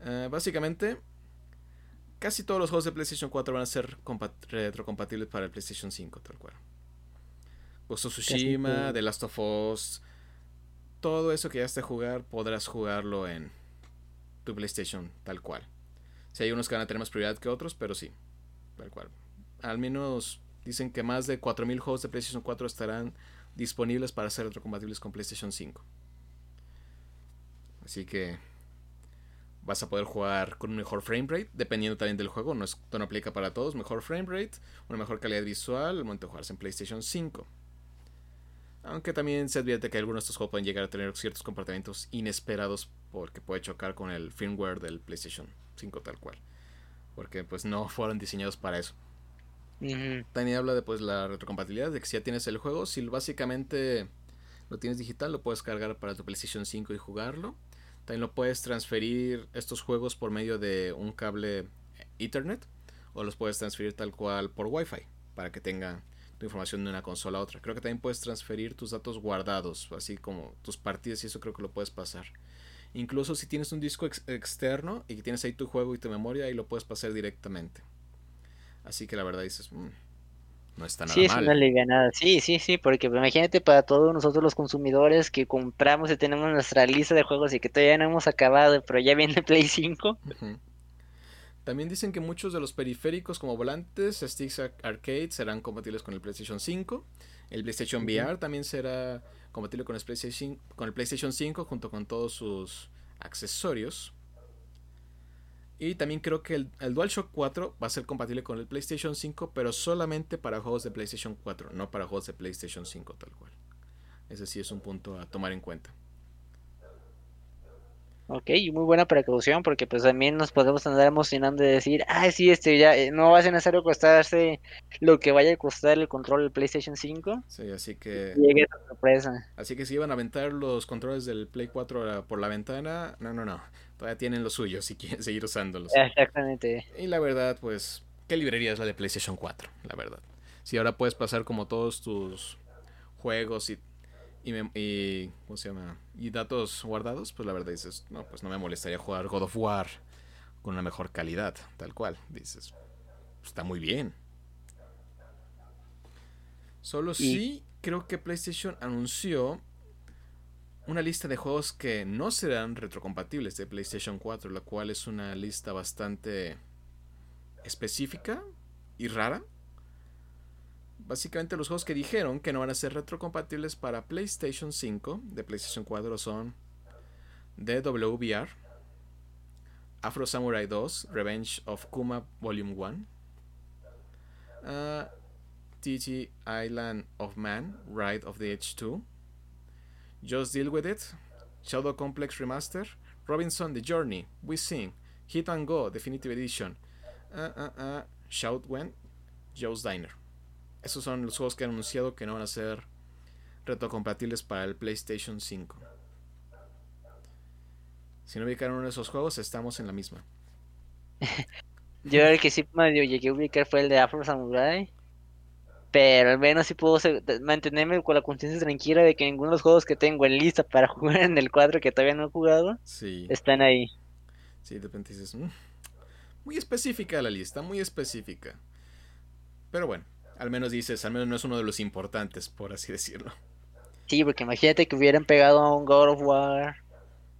Eh, básicamente, casi todos los juegos de PlayStation 4 van a ser retrocompatibles para el PlayStation 5 tal cual. Ghost of Tsushima, The Last of Us, todo eso que ya esté jugar, podrás jugarlo en tu PlayStation tal cual. Si hay unos que van a tener más prioridad que otros, pero sí, tal cual. Al menos dicen que más de 4.000 juegos de PlayStation 4 estarán disponibles para ser retrocompatibles con PlayStation 5. Así que vas a poder jugar con un mejor frame rate, dependiendo también del juego, no, es, no aplica para todos, mejor frame rate, una mejor calidad visual al momento de jugarse en PlayStation 5. Aunque también se advierte que algunos de estos juegos pueden llegar a tener ciertos comportamientos inesperados porque puede chocar con el firmware del PlayStation 5 tal cual. Porque pues no fueron diseñados para eso. También habla de pues la retrocompatibilidad, de que si ya tienes el juego, si básicamente lo tienes digital, lo puedes cargar para tu PlayStation 5 y jugarlo. También lo puedes transferir estos juegos por medio de un cable Ethernet o los puedes transferir tal cual por Wi-Fi para que tenga tu información de una consola a otra. Creo que también puedes transferir tus datos guardados, así como tus partidas y eso creo que lo puedes pasar. Incluso si tienes un disco externo y tienes ahí tu juego y tu memoria, ahí lo puedes pasar directamente. Así que la verdad dices, mm, no está nada sí, mal. Es Sí, sí, sí, porque imagínate para todos nosotros los consumidores que compramos y tenemos nuestra lista de juegos y que todavía no hemos acabado, pero ya viene Play 5. También dicen que muchos de los periféricos como volantes, sticks arcade serán compatibles con el PlayStation 5. El PlayStation VR también será compatible con el, PlayStation, con el PlayStation 5 junto con todos sus accesorios. Y también creo que el, DualShock 4 va a ser compatible con el PlayStation 5, pero solamente para juegos de PlayStation 4, no para juegos de PlayStation 5 tal cual. Ese sí es un punto a tomar en cuenta. Ok, muy buena precaución porque pues también nos podemos andar emocionando de decir, ah, sí, este ya eh, no va a ser necesario costarse lo que vaya a costar el control del PlayStation 5. Sí, así que... Llegue sorpresa. Así que si iban a aventar los controles del Play 4 por la ventana, no, no, no. Todavía tienen lo suyo si quieren seguir usándolos. Exactamente. Y la verdad, pues, ¿qué librería es la de PlayStation 4? La verdad. Si ahora puedes pasar como todos tus juegos y, y, ¿cómo se llama? y datos guardados, pues la verdad dices, no, pues no me molestaría jugar God of War con una mejor calidad, tal cual. Dices, está muy bien. Solo sí creo que PlayStation anunció una lista de juegos que no serán retrocompatibles de PlayStation 4, la cual es una lista bastante específica y rara. Básicamente los juegos que dijeron que no van a ser retrocompatibles para PlayStation 5 de PlayStation 4 son DWVR, Afro Samurai 2, Revenge of Kuma Volume 1, TT Island of Man, Ride of the Edge 2, Just Deal With It, Shadow Complex Remaster, Robinson The Journey, We Sing, Hit and Go Definitive Edition, uh, uh, uh, Shout When, Joe's Diner. Esos son los juegos que han anunciado que no van a ser retrocompatibles para el PlayStation 5. Si no ubicaron uno de esos juegos, estamos en la misma. Yo el que sí medio llegué a ubicar fue el de Afro Samurai. Pero al menos sí puedo mantenerme con la conciencia tranquila de que ninguno de los juegos que tengo en lista para jugar en el cuadro que todavía no he jugado están ahí. Sí, de repente dices, mm, muy específica la lista, muy específica. Pero bueno, al menos dices, al menos no es uno de los importantes, por así decirlo. Sí, porque imagínate que hubieran pegado a un God of War.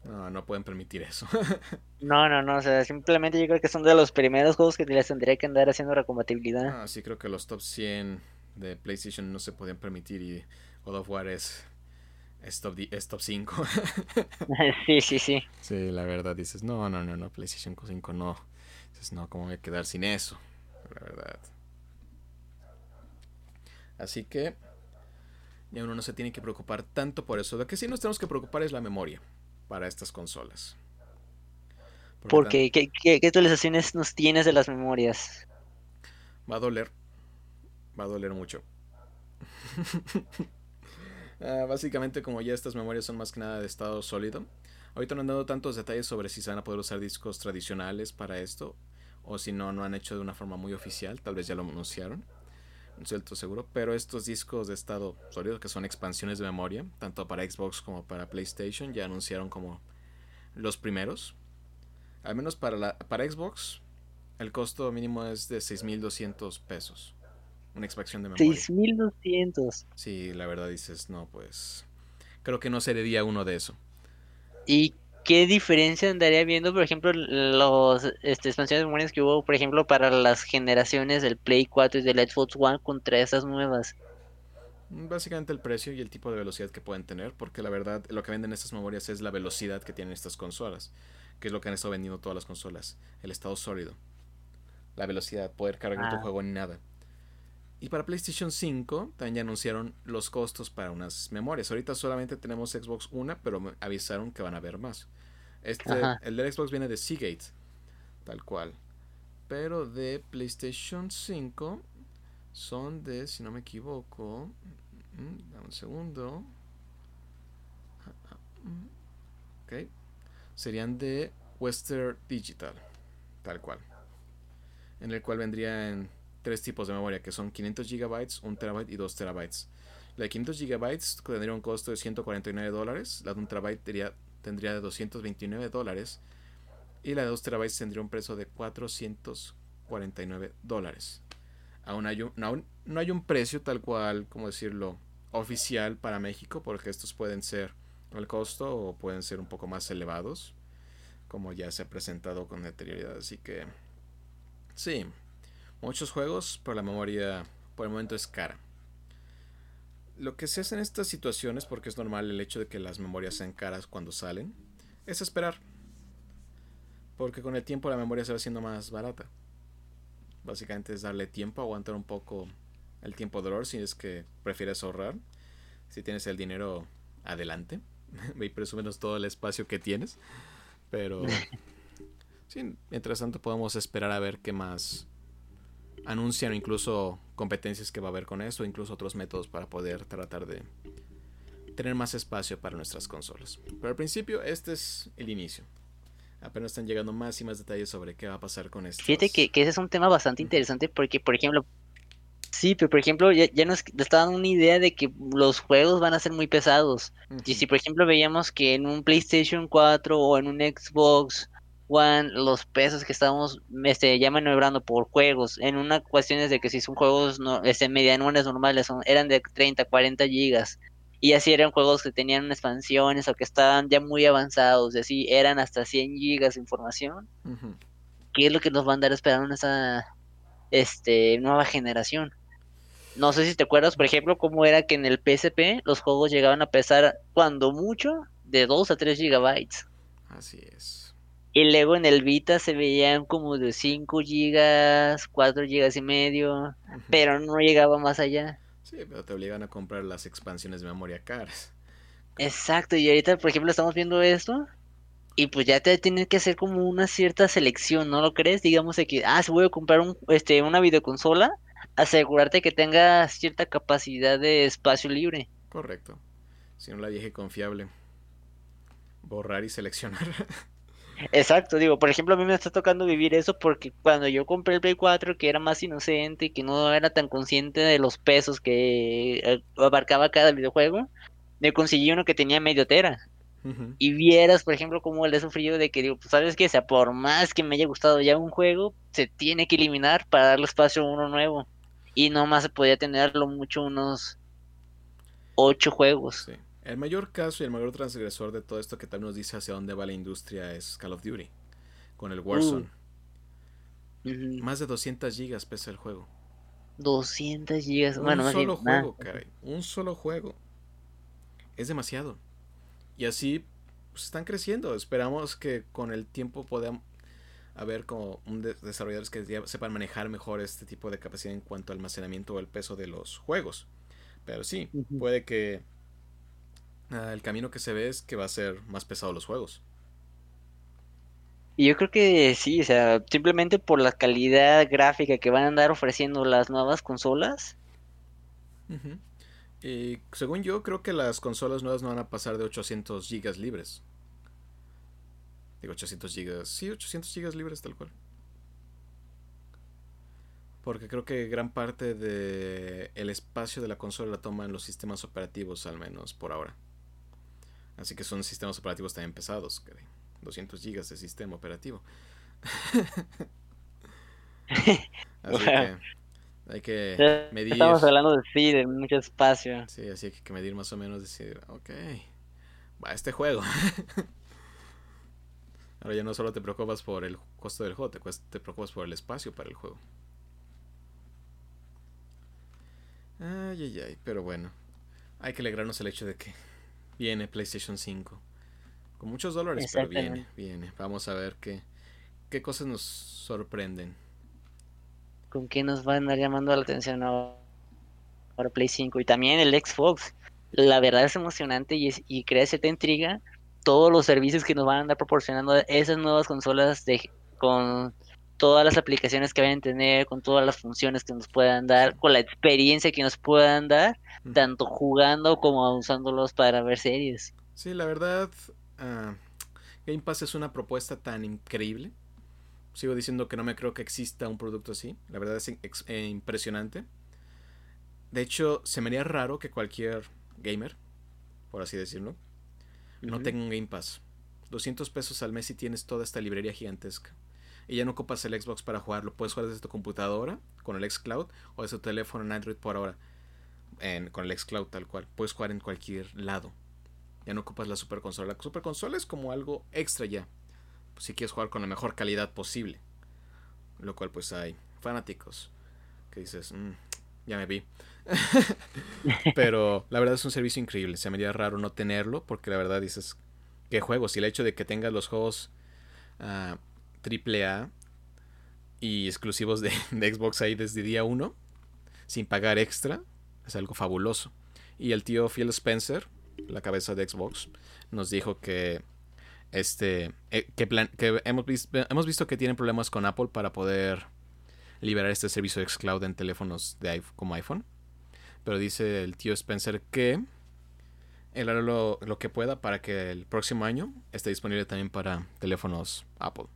No, no pueden permitir eso. no, no, no, o sea, simplemente yo creo que son de los primeros juegos que les tendría que andar haciendo recompatibilidad. Ah, sí, creo que los top 100 de PlayStation no se podían permitir y God of War es, top, 5. sí, sí, sí. Sí, la verdad dices, no, no, no, no, PlayStation 5 no. Dices, no, ¿cómo voy a quedar sin eso? La verdad. Así que ya uno no se tiene que preocupar tanto por eso. Lo que sí nos tenemos que preocupar es la memoria para estas consolas. Porque, ¿qué, qué, qué actualizaciones nos tienes de las memorias? Va a doler va a doler mucho. Ah, básicamente como ya estas memorias son más que nada de estado sólido, ahorita no han dado tantos detalles sobre si se van a poder usar discos tradicionales para esto o si no, no han hecho de una forma muy oficial, tal vez ya lo anunciaron, estoy seguro, pero estos discos de estado sólido que son expansiones de memoria, tanto para Xbox como para PlayStation, ya anunciaron como los primeros. Al menos para, la, para Xbox, el costo mínimo es de 6.200 pesos una expansión de memoria. 6200. Sí, la verdad dices, no, pues creo que no sería uno de eso. ¿Y qué diferencia andaría viendo, por ejemplo, los este, expansiones de memorias que hubo, por ejemplo, para las generaciones del Play 4 y del Xbox One contra esas nuevas? Básicamente el precio y el tipo de velocidad que pueden tener, porque la verdad lo que venden estas memorias es la velocidad que tienen estas consolas, que es lo que han estado vendiendo todas las consolas, el estado sólido, la velocidad, poder cargar tu ah. juego en nada. Y para PlayStation 5 también ya anunciaron los costos para unas memorias. Ahorita solamente tenemos Xbox One, pero avisaron que van a haber más. Este, el de Xbox viene de Seagate, tal cual. Pero de PlayStation 5 son de, si no me equivoco, mm, dame un segundo. Ok. Serían de Western Digital, tal cual. En el cual vendría en tres tipos de memoria, que son 500 GB, 1 TB y 2 TB. La de 500 GB tendría un costo de 149 dólares, la de 1 TB tendría, de 229 dólares y la de 2 TB tendría un precio de 449 dólares. Aún, hay un, no hay un precio tal cual, como decirlo, oficial para México, porque estos pueden ser el costo o pueden ser un poco más elevados, como ya se ha presentado con anterioridad. Así que, sí, muchos juegos, pero la memoria por el momento es cara. Lo que se hace en estas situaciones, porque es normal el hecho de que las memorias sean caras cuando salen, es esperar. Porque con el tiempo la memoria se va haciendo más barata. Básicamente es darle tiempo, aguantar un poco el tiempo de dolor si es que prefieres ahorrar. Si tienes el dinero, adelante. y menos todo el espacio que tienes. Pero sí, mientras tanto podemos esperar a ver qué más anuncian incluso competencias que va a haber con esto, incluso otros métodos para poder tratar de tener más espacio para nuestras consolas. Pero al principio este es el inicio. Apenas están llegando más y más detalles sobre qué va a pasar con esto. Fíjate que, ese es un tema bastante interesante porque, por ejemplo, Sí, pero por ejemplo, ya, ya nos está dando una idea de que los juegos van a ser muy pesados. Y si por ejemplo veíamos que en un PlayStation 4 o en un Xbox One los pesos que estamos este, ya maniobrando por juegos, en una cuestión es de que si son juegos no, este, medianones normales, son, eran de 30, 40 gigas. Y así eran juegos que tenían expansiones o que estaban ya muy avanzados, y así eran hasta 100 gigas de información. ¿Qué es lo que nos van a andar esperando en esa este, nueva generación? No sé si te acuerdas, por ejemplo, cómo era que en el PSP los juegos llegaban a pesar, cuando mucho, de 2 a 3 gigabytes. Así es. Y luego en el Vita se veían como de 5 gigas, 4 gigas y medio, pero no llegaba más allá. Sí, pero te obligan a comprar las expansiones de memoria caras. Exacto, y ahorita, por ejemplo, estamos viendo esto, y pues ya te tienen que hacer como una cierta selección, ¿no lo crees? Digamos que, ah, si voy a comprar un, este, una videoconsola, asegurarte que tenga cierta capacidad de espacio libre. Correcto. Si no la dije confiable. Borrar y seleccionar. Exacto, digo, por ejemplo, a mí me está tocando vivir eso porque cuando yo compré el Play 4, que era más inocente, y que no era tan consciente de los pesos que eh, abarcaba cada videojuego, me conseguí uno que tenía medio tera. Y vieras, por ejemplo, cómo le he sufrido de que digo, pues sabes que, o sea, por más que me haya gustado ya un juego, se tiene que eliminar para darle espacio a uno nuevo y nomás se podía tenerlo mucho unos ocho juegos. El mayor caso y el mayor transgresor de todo esto que tal nos dice hacia dónde va la industria es Call of Duty, con el Warzone. Uh. Más de 200 gigas pesa el juego. 200 gigas, un bueno, solo juego, caray, un solo juego. Es demasiado. Y así pues, están creciendo. Esperamos que con el tiempo podamos, a ver como un desarrolladores que sepan manejar mejor este tipo de capacidad en cuanto al almacenamiento o el peso de los juegos. Pero sí, puede que ah, el camino que se ve es que va a ser más pesado los juegos. Y yo creo que sí, o sea, simplemente por la calidad gráfica que van a andar ofreciendo las nuevas consolas. Y según yo, creo que las consolas nuevas no van a pasar de 800 gigas libres. Digo, 800 gigas. Sí, 800 gigas libres tal cual. Porque creo que gran parte de el espacio de la consola la toman los sistemas operativos, al menos por ahora. Así que son sistemas operativos también pesados. 200 gigas de sistema operativo. así que hay que medir. Estamos hablando de sí, de mucho espacio. Sí, así que hay que medir más o menos, decir, ok, va este juego. Ahora ya no solo te preocupas por el costo del juego, te, preocupas por el espacio para el juego. Ay, ay, ay, pero bueno. Hay que alegrarnos el hecho de que viene PlayStation 5. Con muchos dólares, pero viene, viene. Vamos a ver qué, qué cosas nos sorprenden. ¿Con qué nos va a andar llamando la atención ahora Play 5? Y también el Xbox. La verdad es emocionante y, y crea cierta intriga todos los servicios que nos van a andar proporcionando esas nuevas consolas de, con todas las aplicaciones que vayan a tener, con todas las funciones que nos puedan dar, con la experiencia que nos puedan dar, tanto jugando como usándolos para ver series. Sí, la verdad, uh, Game Pass es una propuesta tan increíble. Sigo diciendo que no me creo que exista un producto así. La verdad es eh, impresionante. De hecho, se me haría raro que cualquier gamer, por así decirlo, no tengo un Game Pass. 200 pesos al mes y tienes toda esta librería gigantesca. Y ya no ocupas el Xbox para jugarlo. Puedes jugar desde tu computadora con el Xcloud o desde tu teléfono en Android por ahora. con el Xcloud tal cual. Puedes jugar en cualquier lado. Ya no ocupas la super consola. La super consola es como algo extra ya. si quieres jugar con la mejor calidad posible. Lo cual pues hay fanáticos que dices, mm, ya me vi. Pero la verdad es un servicio increíble. Se me haría raro no tenerlo porque la verdad dices, ¿qué juegos? Y el hecho de que tengas los juegos uh, AAA y exclusivos de, Xbox ahí desde día 1, sin pagar extra, es algo fabuloso. Y el tío Phil Spencer, la cabeza de Xbox, nos dijo que este eh, que, plan, que hemos, visto, hemos visto que tienen problemas con Apple para poder liberar este servicio de xCloud en teléfonos de como iPhone. Pero dice el tío Spencer que él hará lo, que pueda para que el próximo año esté disponible también para teléfonos Apple.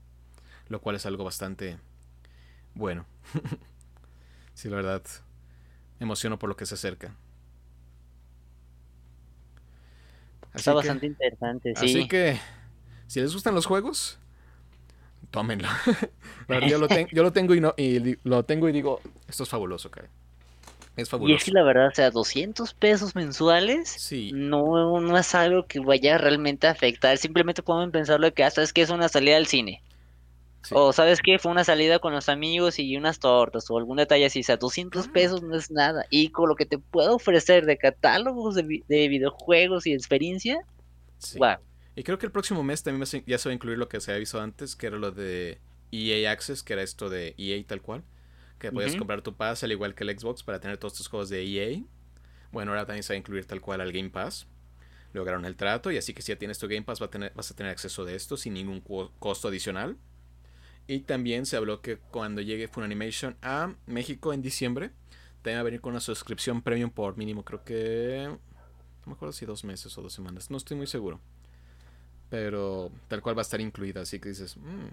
Lo cual es algo bastante bueno. sí, la verdad. emociono por lo que se acerca. Está bastante interesante, sí. Así que, si les gustan los juegos, tómenlo. yo, lo yo, lo tengo y, no, y lo tengo y digo, esto es fabuloso, Kai. Es fabuloso. Y es que la verdad, o sea, 200 pesos mensuales sí. no, no es algo que vaya realmente a afectar. Simplemente pueden pensarlo que hasta ah, es que es una salida al cine. O sabes que fue una salida con los amigos y unas tortas o algún detalle así. O sea, 200 pesos no es nada. Y con lo que te puedo ofrecer de catálogos de, videojuegos y experiencia, wow. Y creo que el próximo mes también ya se va a incluir lo que se había visto antes, que era lo de EA Access, que era esto de EA tal cual que puedes comprar tu pass al igual que el Xbox para tener todos estos juegos de EA. Bueno, ahora también se va a incluir tal cual al Game Pass. Lograron el trato y así que si ya tienes tu Game Pass vas a tener, vas a tener acceso de esto sin ningún costo adicional. Y también se habló que cuando llegue Funimation a México en diciembre, también va a venir con una suscripción premium por mínimo, creo que... No me acuerdo si dos meses o dos semanas, no estoy muy seguro. Pero tal cual va a estar incluida, así que dices... Mm,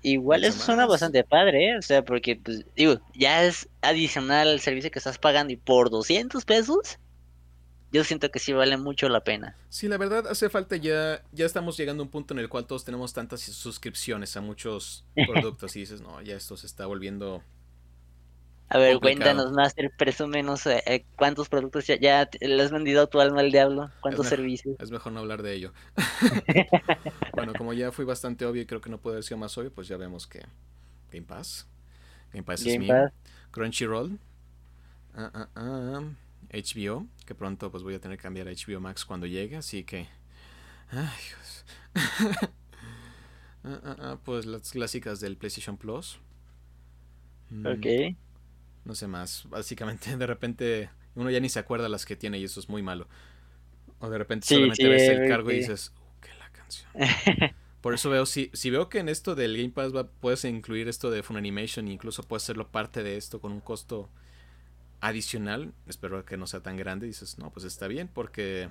Igual eso suena bastante padre, ¿eh? O sea, porque, pues, digo, ya es adicional al servicio que estás pagando y por 200 pesos, yo siento que sí vale mucho la pena. Sí, la verdad hace falta ya, ya estamos llegando a un punto en el cual todos tenemos tantas suscripciones a muchos productos y dices, no, ya esto se está volviendo a ver, cuéntanos, Master, presúmenos eh, cuántos productos ya, ya, le has vendido a tu alma al diablo, cuántos servicios. Es mejor no hablar de ello. bueno, como ya fui bastante obvio y creo que no puede haber sido más obvio, pues ya vemos que Game Pass, Game Pass es mío, Crunchyroll, HBO, ah, ah, que pronto pues voy a tener que cambiar a HBO Max cuando llegue, así que... Ay, ah, pues las clásicas del PlayStation Plus. Mm. Ok no sé más. Básicamente, de repente, uno ya ni se acuerda las que tiene y eso es muy malo. O de repente solamente ves el cargo y dices, uh, qué la canción. Por eso veo, si, si veo que en esto del Game Pass puedes incluir esto de Funimation incluso puedes hacerlo parte de esto con un costo adicional, espero que no sea tan grande, dices, no, pues está bien, porque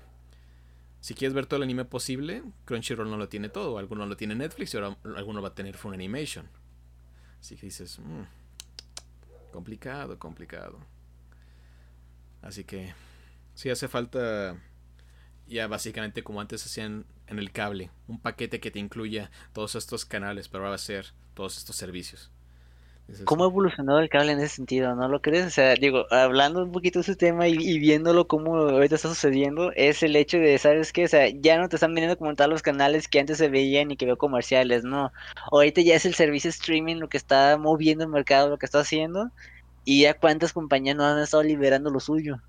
si quieres ver todo el anime posible, Crunchyroll no lo tiene todo, alguno lo tiene Netflix y ahora alguno va a tener Funimation. Así que dices, mmm, Complicado, complicado. Así que sí hace falta ya básicamente como antes hacían en el cable, un paquete que te incluya todos estos canales, pero va a ser todos estos servicios. ¿Cómo ha evolucionado el cable en ese sentido? ¿No lo crees? O sea, digo, hablando un poquito de ese tema y, viéndolo como ahorita está sucediendo, es el hecho de, ¿sabes qué? O sea, ya no te están viendo como tal los canales que antes se veían y que veo comerciales, no. Ahorita ya es el servicio streaming lo que está moviendo el mercado, lo que está haciendo. Y ya cuántas compañías no han estado liberando lo suyo.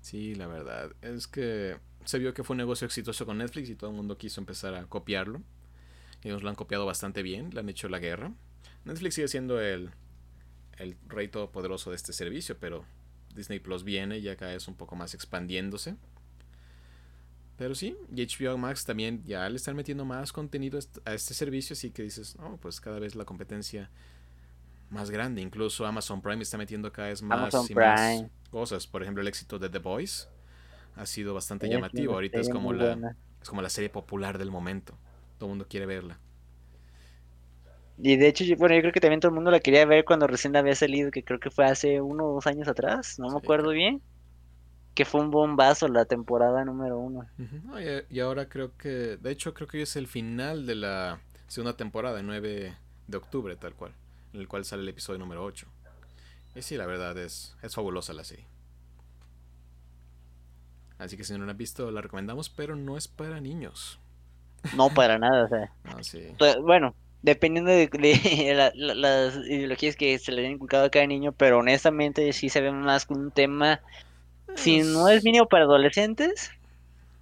Sí, la verdad. Es que se vio que fue un negocio exitoso con Netflix y todo el mundo quiso empezar a copiarlo. Y nos lo han copiado bastante bien, le han hecho la guerra. Netflix sigue siendo el, el rey todopoderoso de este servicio, pero Disney Plus viene y acá es un poco más expandiéndose. Pero sí, y HBO Max también ya le están metiendo más contenido a este servicio, así que dices, no, pues cada vez la competencia más grande. Incluso Amazon Prime está metiendo cada vez más y más cosas. Por ejemplo, el éxito de The Voice ha sido bastante llamativo. Ahorita es como la es como la serie popular del momento. Todo el mundo quiere verla. Y de hecho, bueno, yo creo que también todo el mundo la quería ver cuando recién había salido, que creo que fue hace uno o dos años atrás, no me acuerdo bien. Que fue un bombazo la temporada número uno. y, ahora creo que, de hecho, creo que es el final de la segunda temporada, el 9 de octubre, tal cual, en el cual sale el episodio número 8. Y sí, la verdad es, es fabulosa la serie. Así que si no la han visto, la recomendamos, pero no es para niños. No, para nada, o sea. Pues, bueno, dependiendo de, las ideologías que se le han inculcado a cada niño, pero honestamente sí se ve más como un tema, si no es mínimo para adolescentes.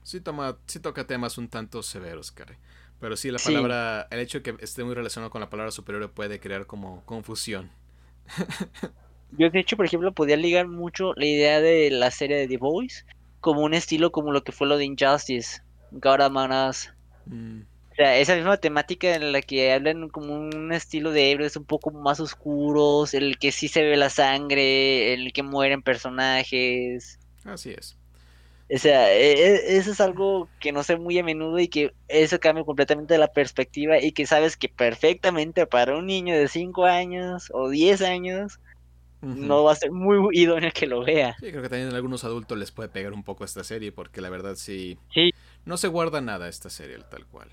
Sí, toma, sí toca temas un tanto severos, Kare. Pero sí, la palabra, el hecho de que esté muy relacionado con la palabra superior puede crear como confusión. Yo de hecho, por ejemplo, podía ligar mucho la idea de la serie de The Boys como un estilo como lo que fue lo de Injustice, God Among Us. Mm sea, esa misma temática en la que hablan como un estilo de héroes un poco más oscuros, el que sí se ve la sangre, el que mueren personajes. Así es. O sea, e, e, eso es algo que no sé muy a menudo y que eso cambia completamente la perspectiva y que sabes que perfectamente para un niño de 5 años o 10 años no va a ser muy idóneo que lo vea. Sí, creo que también a algunos adultos les puede pegar un poco esta serie, porque la verdad sí, sí. no se guarda nada esta serie tal cual.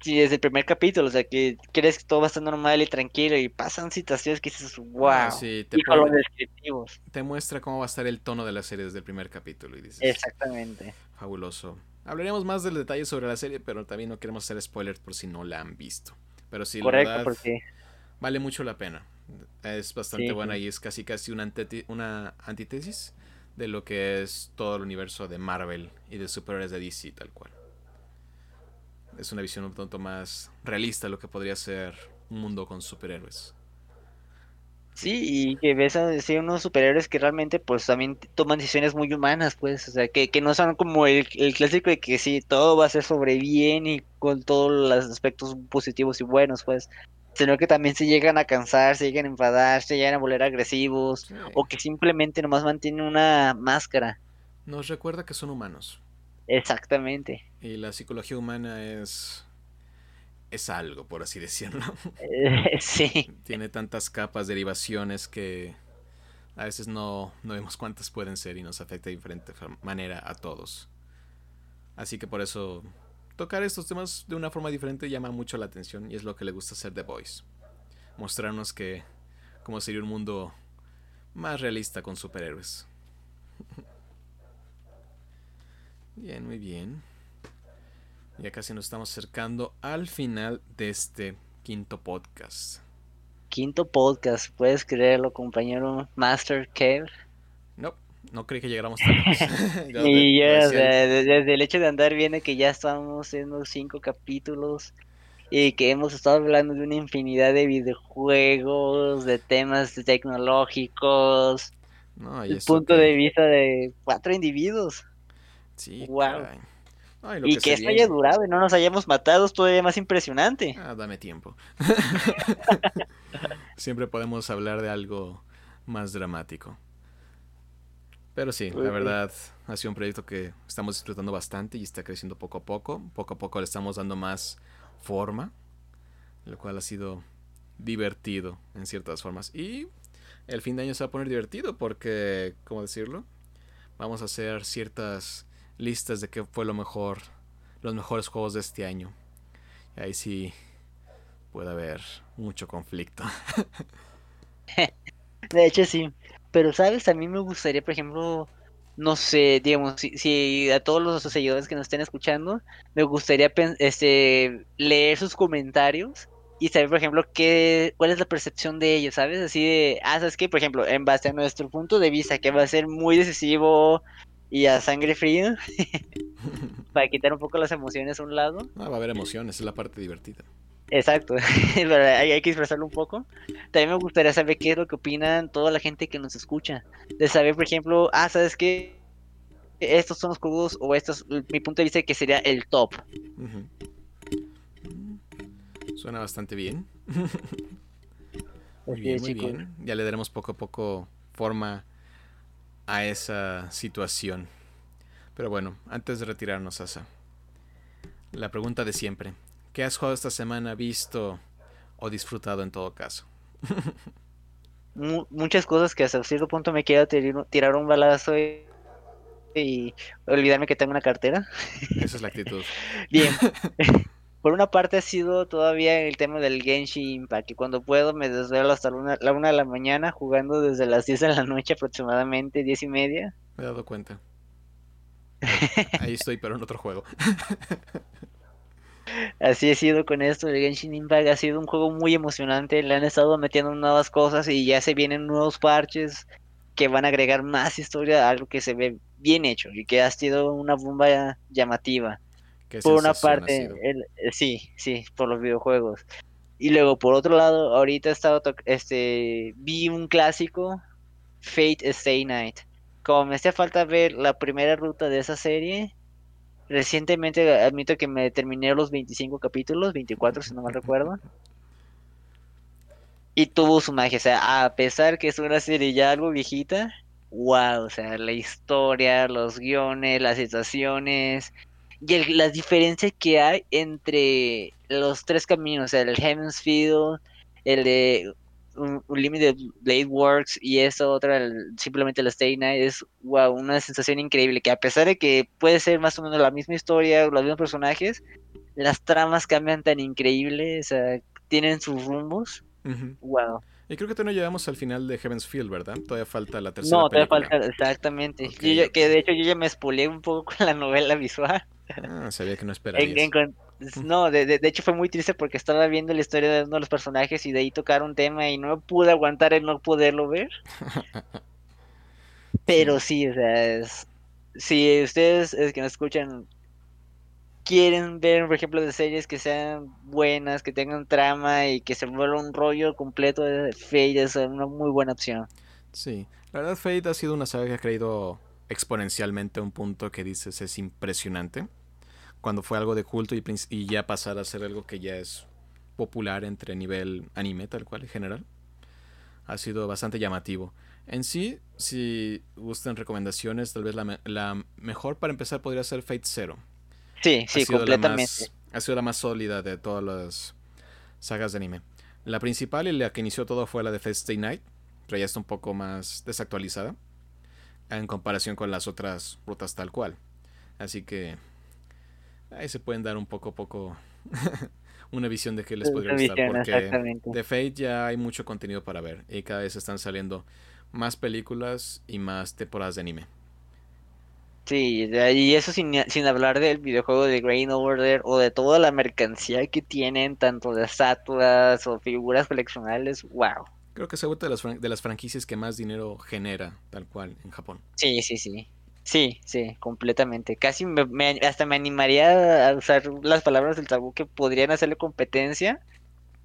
Sí, desde el primer capítulo, o sea, que crees que todo va a estar normal y tranquilo y pasan situaciones que dices, wow, Ah, sí, te, y con los pone- descriptivos. te muestra cómo va a estar el tono de la serie desde el primer capítulo y dices, Exactamente. fabuloso. Hablaríamos más del detalle sobre la serie, pero también no queremos hacer spoilers por si no la han visto. Pero sí, la Correcto, verdad, porque vale mucho la pena. Es bastante Sí, buena y es casi casi una, una antítesis de lo que es todo el universo de Marvel y de superhéroes de DC tal cual. Es una visión un tanto más realista de lo que podría ser un mundo con superhéroes. sí, y que ves a sí, unos superhéroes que realmente pues también toman decisiones muy humanas, pues, o sea, que, que no son como el, el clásico de que sí, todo va a ser sobre bien y con todos los aspectos positivos y buenos, pues, sino que también se llegan a cansar, se llegan a enfadar, se llegan a volver agresivos, Sí. o que simplemente nomás mantienen una máscara. Nos recuerda que son humanos. Exactamente. Y la psicología humana es. es algo, por así decirlo. Sí, Tiene tantas capas, derivaciones que a veces no, no vemos cuántas pueden ser y nos afecta de diferente manera a todos. Así que por eso tocar estos temas de una forma diferente llama mucho la atención y es lo que le gusta hacer The Voice. Mostrarnos que cómo sería un mundo más realista con superhéroes. Bien, muy bien. Ya casi nos estamos acercando al final de este quinto podcast. quinto podcast, puedes creerlo, compañero Master Kev. No, no creí que llegáramos tan lejos. Y ya, o sea, desde el hecho de andar viendo que ya estamos haciendo cinco capítulos y que hemos estado hablando de una infinidad de videojuegos, de temas tecnológicos, no, y el punto que- de vista de cuatro individuos. Sí, Guau. caray. No, y lo Y que que esto haya durado y no nos hayamos matado es todavía más impresionante. Ah, dame tiempo. Siempre podemos hablar de algo más dramático. Pero sí, la verdad ha sido un proyecto que estamos disfrutando bastante y está creciendo poco a poco. Poco a poco le estamos dando más forma, lo cual ha sido divertido en ciertas formas. Y el fin de año se va a poner divertido porque, ¿cómo decirlo? Vamos a hacer ciertas listas de qué fue lo mejor, los mejores juegos de este año. Y ahí sí puede haber mucho conflicto. De hecho, sí. Pero, ¿sabes? A mí me gustaría, por ejemplo, no sé, digamos, si, a todos los seguidores que nos estén escuchando, me gustaría este, leer sus comentarios y saber, por ejemplo, qué, cuál es la percepción de ellos, ¿sabes? Así de, ah, ¿sabes qué? Por ejemplo, en base a nuestro punto de vista, que va a ser muy decisivo y a sangre fría, para quitar un poco las emociones a un lado. Ah, va a haber emociones, es la parte divertida. Exacto, pero hay, hay que disfrazarlo un poco. También me gustaría saber qué es lo que opinan toda la gente que nos escucha. De saber, por ejemplo, ah, ¿sabes qué? Estos son los juegos, o estos, mi punto de vista que sería el top. Ujú. Suena bastante bien. Muy bien, es, muy bien. Ya le daremos poco a poco forma a esa situación. Pero bueno, antes de retirarnos, Asa, la pregunta de siempre. ¿Qué has jugado esta semana, visto o disfrutado en todo caso? Mu- muchas cosas que hasta cierto punto me quiero tirar, tirar un balazo y, y olvidarme que tengo una cartera. Esa es la actitud. Bien. Por una parte ha sido todavía el tema del Genshin Impact, que cuando puedo me desvelo hasta la una, la una de la mañana jugando desde las 10 de la noche aproximadamente, 10 y media. Me he dado cuenta. Ahí estoy, pero en otro juego. Así he sido con esto, el Genshin Impact ha sido un juego muy emocionante, le han estado metiendo nuevas cosas y ya se vienen nuevos parches que van a agregar más historia a algo que se ve bien hecho y que ha sido una bomba llamativa. ¿Qué Por una parte, el- eh, sí, sí, por los videojuegos. Y luego, por otro lado, ahorita he estado, este, vi un clásico, Fate Stay Night. Como me hacía falta ver la primera ruta de esa serie, recientemente admito que me terminé los 25 capítulos, 24 si no mal recuerdo. Y tuvo su magia, o sea, a pesar que es una serie ya algo viejita, wow, o sea, la historia, los guiones, las situaciones y el- las diferencias que hay entre los tres caminos, o sea, el Heaven's Field, el de Unlimited Blade Works y esta otra, simplemente la Stay Night, es wow, una sensación increíble. Que a pesar de que puede ser más o menos la misma historia, los mismos personajes, las tramas cambian tan increíble, o sea, tienen sus rumbos. Wow. Y creo que todavía no llegamos al final de Heaven's Field, ¿verdad? Todavía falta la tercera. No, todavía falta, exactamente. Que de hecho yo ya me spoileé un poco con la novela visual. Ah, sabía que no esperarías. no, de, de, hecho fue muy triste porque estaba viendo la historia de uno de los personajes y de ahí tocaron un tema y no pude aguantar el no poderlo ver. Pero sí, o sea, si ustedes es que nos escuchan quieren ver, por ejemplo, de series que sean buenas, que tengan trama y que se vuelva un rollo completo de Fate, es una muy buena opción. Sí, la verdad Fate ha sido una saga que ha creído exponencialmente a un punto que dices es impresionante. Cuando fue algo de culto y, ya pasar a ser algo que ya es popular entre nivel anime, tal cual en general, ha sido bastante llamativo. En sí, si gustan recomendaciones, tal vez la, la mejor para empezar podría ser Fate Zero Sí, sí, completamente. ha sido la más sólida de todas las sagas de anime. La principal y la que inició todo fue la de Fate Night, pero ya está un poco más desactualizada en comparación con las otras rutas tal cual. Así que ahí se pueden dar un poco poco una visión de qué les podría gustar porque de Fate ya hay mucho contenido para ver y cada vez están saliendo más películas y más temporadas de anime. Sí, y eso sin, sin hablar del videojuego de Grain Order o de toda la mercancía que tienen, tanto de estatuas o figuras coleccionables, wow. Creo que se vuelve de las, de las franquicias que más dinero genera, tal cual, en Japón. Sí, sí, sí. Sí, sí, completamente. Casi me, hasta me animaría a usar las palabras del tabú que podrían hacerle competencia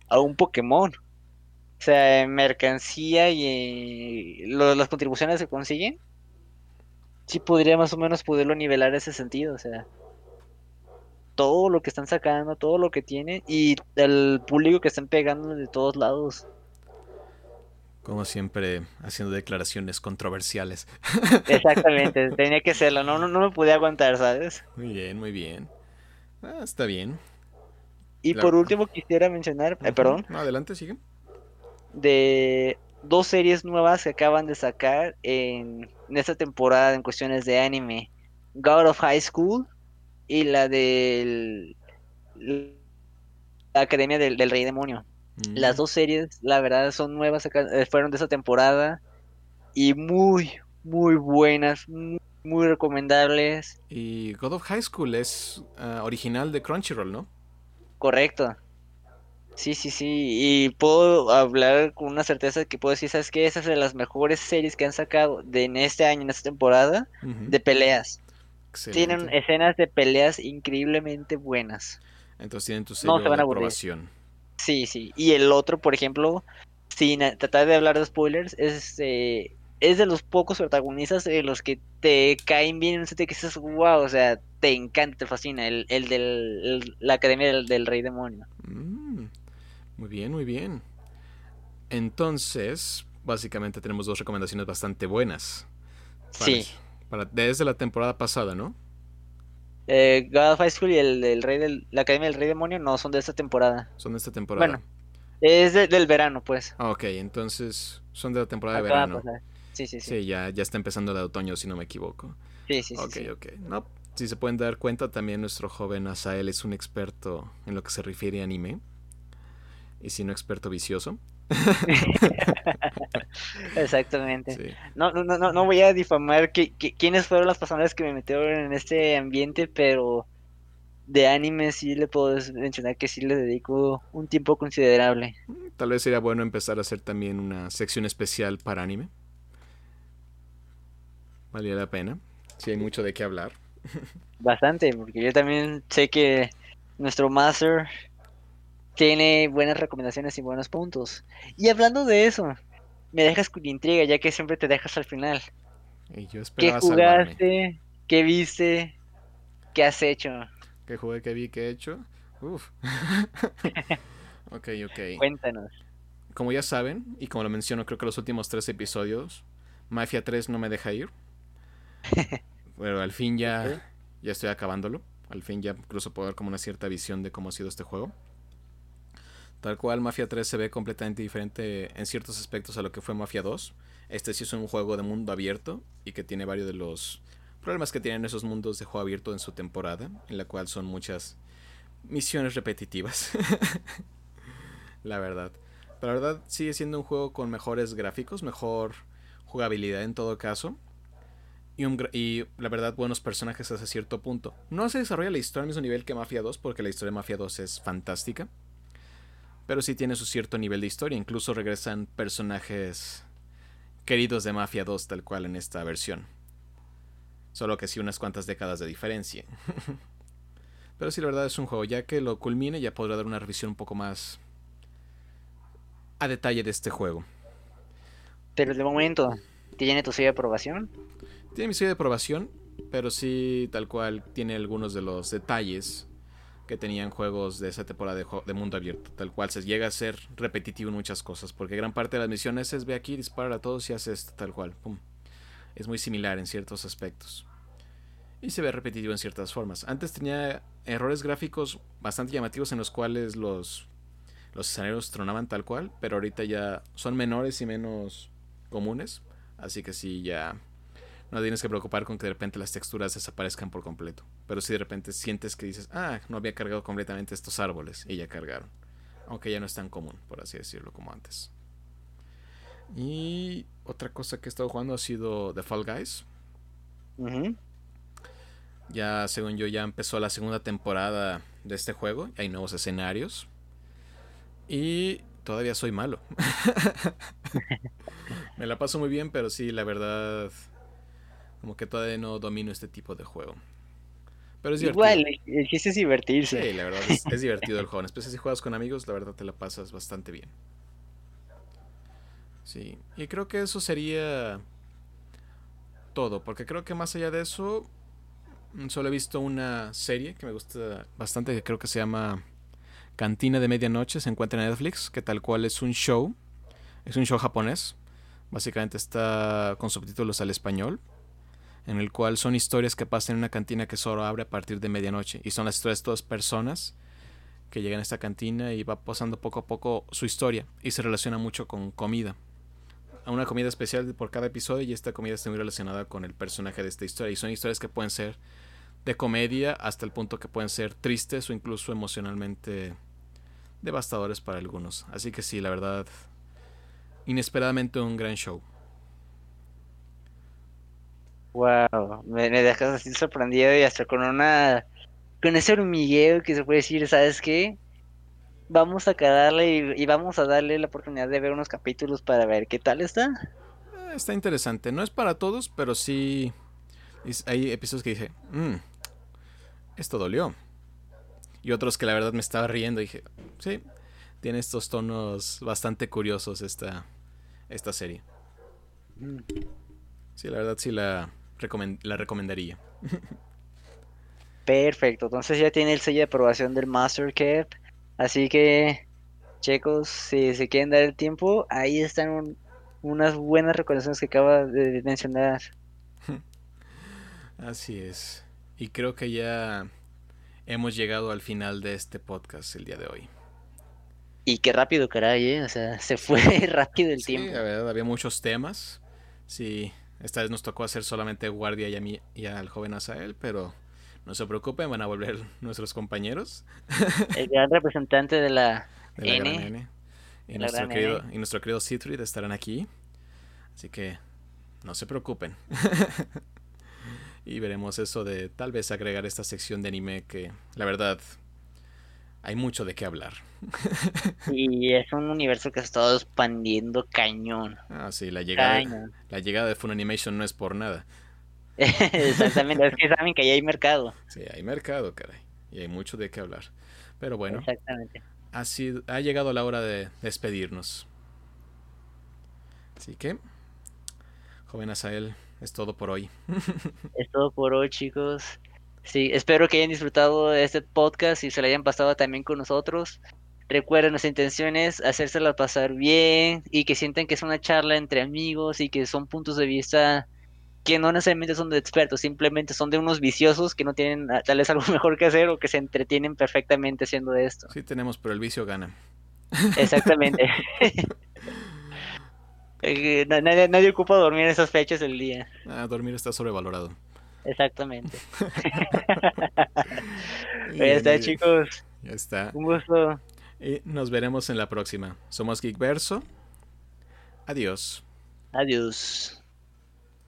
a un Pokémon. O sea, mercancía y eh, las contribuciones que consiguen sí podría más o menos poderlo nivelar ese sentido, o sea, todo lo que están sacando, todo lo que tienen y el público que están pegando de todos lados. Como siempre, haciendo declaraciones controversiales. Exactamente, tenía que serlo, no, no, me podía aguantar, ¿sabes? Muy bien, muy bien. Ah, está bien. Y por último quisiera mencionar, eh, perdón. adelante, sigue. De dos series nuevas que acaban de sacar en, esta temporada en cuestiones de anime. God of High School y la del la Academia del, Rey Demonio. Mm. Las dos series, la verdad, son nuevas, eh, fueron de esa temporada y muy, muy buenas, muy, recomendables. Y God of High School es ah, original de Crunchyroll, ¿no? Correcto. Sí, sí, sí, y puedo hablar con una certeza que puedo decir, ¿sabes qué? Esa es de las mejores series que han sacado de en este año, en esta temporada, de peleas. Tienen escenas de peleas increíblemente buenas. Entonces tienen tu sello de aprobación. Sí, sí. Y el otro, por ejemplo, sin tratar de hablar de spoilers, es, eh, es de los pocos protagonistas de los que te caen bien, sé, que dices, wow, o sea, te encanta, te fascina, el, el de la Academia del, Rey Demonio. Mm. Muy bien, muy bien. Entonces, básicamente tenemos dos recomendaciones bastante buenas. sí. Para, desde la temporada pasada, ¿no? Eh, God of High School y el, Rey del, la Academia del Rey Demonio no son de esta temporada. Son de esta temporada. Bueno, es del verano, pues. Ah, ok, entonces son de la temporada de verano. Sí, sí, sí. Sí, ya, ya está empezando la de otoño, si no me equivoco. Sí, sí, sí. Ok, ok. No, si se pueden dar cuenta, también nuestro joven Asael es un experto en lo que se refiere a anime y si no experto vicioso. Exactamente. No, no, no, no voy a difamar que, quiénes fueron las personas que me metieron en este ambiente, pero de anime sí le puedo mencionar que sí le dedico un tiempo considerable. Tal vez sería bueno empezar a hacer también una sección especial para anime. Valía la pena. Si hay mucho de qué hablar. Bastante, porque yo también sé que nuestro master tiene buenas recomendaciones y buenos puntos. Y hablando de eso, me dejas con intriga, ya que siempre te dejas al final. ¿Qué jugaste? ¿Qué viste? ¿Qué has hecho? ¿Qué jugué, qué vi, qué he hecho? Uf. ok, ok. Cuéntanos. Como ya saben, y como lo menciono creo que los últimos tres episodios, Mafia 3 no me deja ir. Pero al fin ya, ya estoy acabándolo. Al fin ya incluso puedo dar como una cierta visión de cómo ha sido este juego. Tal cual Mafia 3 se ve completamente diferente en ciertos aspectos a lo que fue Mafia 2. Este sí es un juego de mundo abierto y que tiene varios de los problemas que tienen esos mundos de juego abierto en su temporada, en la cual son muchas misiones repetitivas. la verdad. Pero la verdad sigue siendo un juego con mejores gráficos, mejor jugabilidad en todo caso. Y, y, la verdad buenos personajes hasta cierto punto. No se desarrolla la historia al mismo nivel que Mafia 2 porque la historia de Mafia 2 es fantástica. Pero sí tiene su cierto nivel de historia. Incluso regresan personajes queridos de Mafia 2 tal cual en esta versión. Solo que sí unas cuantas décadas de diferencia. Pero sí, la verdad es un juego. Ya que lo culmine, ya podrá dar una revisión un poco más a detalle de este juego. Pero de momento, ¿tiene tu sello de aprobación? Tiene mi sello de aprobación, pero sí, tal cual, tiene algunos de los detalles que tenían juegos de esa temporada de, mundo abierto. Tal cual se llega a ser repetitivo en muchas cosas, porque gran parte de las misiones es ve aquí, dispara a todos y hace esto, tal cual. Pum. Es muy similar en ciertos aspectos. Y se ve repetitivo en ciertas formas. Antes tenía errores gráficos bastante llamativos en los cuales los, los escenarios tronaban tal cual, pero ahorita ya son menores y menos comunes. Así que sí, ya no tienes que preocupar con que de repente las texturas desaparezcan por completo. Pero si de repente sientes que dices, ah, no había cargado completamente estos árboles y ya cargaron. Aunque ya no es tan común, por así decirlo, como antes. Y otra cosa que he estado jugando ha sido The Fall Guys. Ya, según yo, ya empezó la segunda temporada de este juego. Hay nuevos escenarios. Y todavía soy malo. Me la paso muy bien, pero sí, la verdad, como que todavía no domino este tipo de juego. Pero es divertido. Igual, el chiste es divertirse. Sí, la verdad, es, es divertido el juego. Especialmente si juegas con amigos, la verdad te la pasas bastante bien. Sí, y creo que eso sería todo, porque creo que más allá de eso, mm, solo he visto una serie que me gusta bastante, que creo que se llama Cantina de Medianoche, se encuentra en Netflix, que tal cual es un show, es un show japonés, básicamente está con subtítulos al español, en el cual son historias que pasan en una cantina que solo abre a partir de medianoche, y son las historias de todas personas que llegan a esta cantina y va pasando poco a poco su historia, y se relaciona mucho con comida una comida especial por cada episodio y esta comida está muy relacionada con el personaje de esta historia. Y son historias que pueden ser de comedia hasta el punto que pueden ser tristes o incluso emocionalmente devastadores para algunos. Así que sí, la verdad, inesperadamente un gran show. Wow, me, dejas así sorprendido y hasta con una con ese hormigueo que se puede decir, ¿sabes qué? vamos a quedarle y, vamos a darle la oportunidad de ver unos capítulos para ver qué tal está. Eh, está interesante. No es para todos, pero sí hay episodios que dije, mmm, esto dolió. Y otros que la verdad me estaba riendo y dije, sí, tiene estos tonos bastante curiosos esta, esta serie. Mm. Sí, la verdad sí la, la recomendaría. Perfecto, entonces ya tiene el sello de aprobación del Master Cap Así que, chicos, si se quieren dar el tiempo, ahí están unas buenas recomendaciones que acaba de mencionar. Así es. Y creo que ya hemos llegado al final de este podcast el día de hoy. Y qué rápido, caray, ¿eh? O sea, se fue rápido el tiempo. Sí, la verdad, había muchos temas. Sí, esta vez nos tocó hacer solamente guardia y a mí y al joven Asael, pero no se preocupen, van a volver nuestros compañeros. El gran representante de la, N. Y, nuestro querido, y nuestro querido Citrid estarán aquí. Así que no se preocupen. y veremos eso de tal vez agregar esta sección de anime que la verdad hay mucho de qué hablar. y es un universo que se está expandiendo cañón. Ah, sí, la llegada, la llegada de Funimation no es por nada. Exactamente, es que saben que ahí hay mercado. Sí, hay mercado, caray. Y hay mucho de qué hablar. Pero bueno, Exactamente. Ha, ha llegado la hora de despedirnos. Así que, joven Asael, es todo por hoy. es todo por hoy, chicos. Sí, espero que hayan disfrutado de este podcast y se lo hayan pasado también con nosotros. Recuerden, nuestra intención es hacérsela pasar bien y que sientan que es una charla entre amigos y que son puntos de vista que no necesariamente son de expertos, simplemente son de unos viciosos que no tienen ah, tal vez algo mejor que hacer o que se entretienen perfectamente haciendo esto. Sí tenemos, pero el vicio gana. Exactamente. Eh, nadie, nadie ocupa dormir en esas fechas del día. Ah, dormir está sobrevalorado. Exactamente. ya está, chicos. Ya está. Un gusto. Y nos veremos en la próxima. Somos Geekverso. Adiós. Adiós.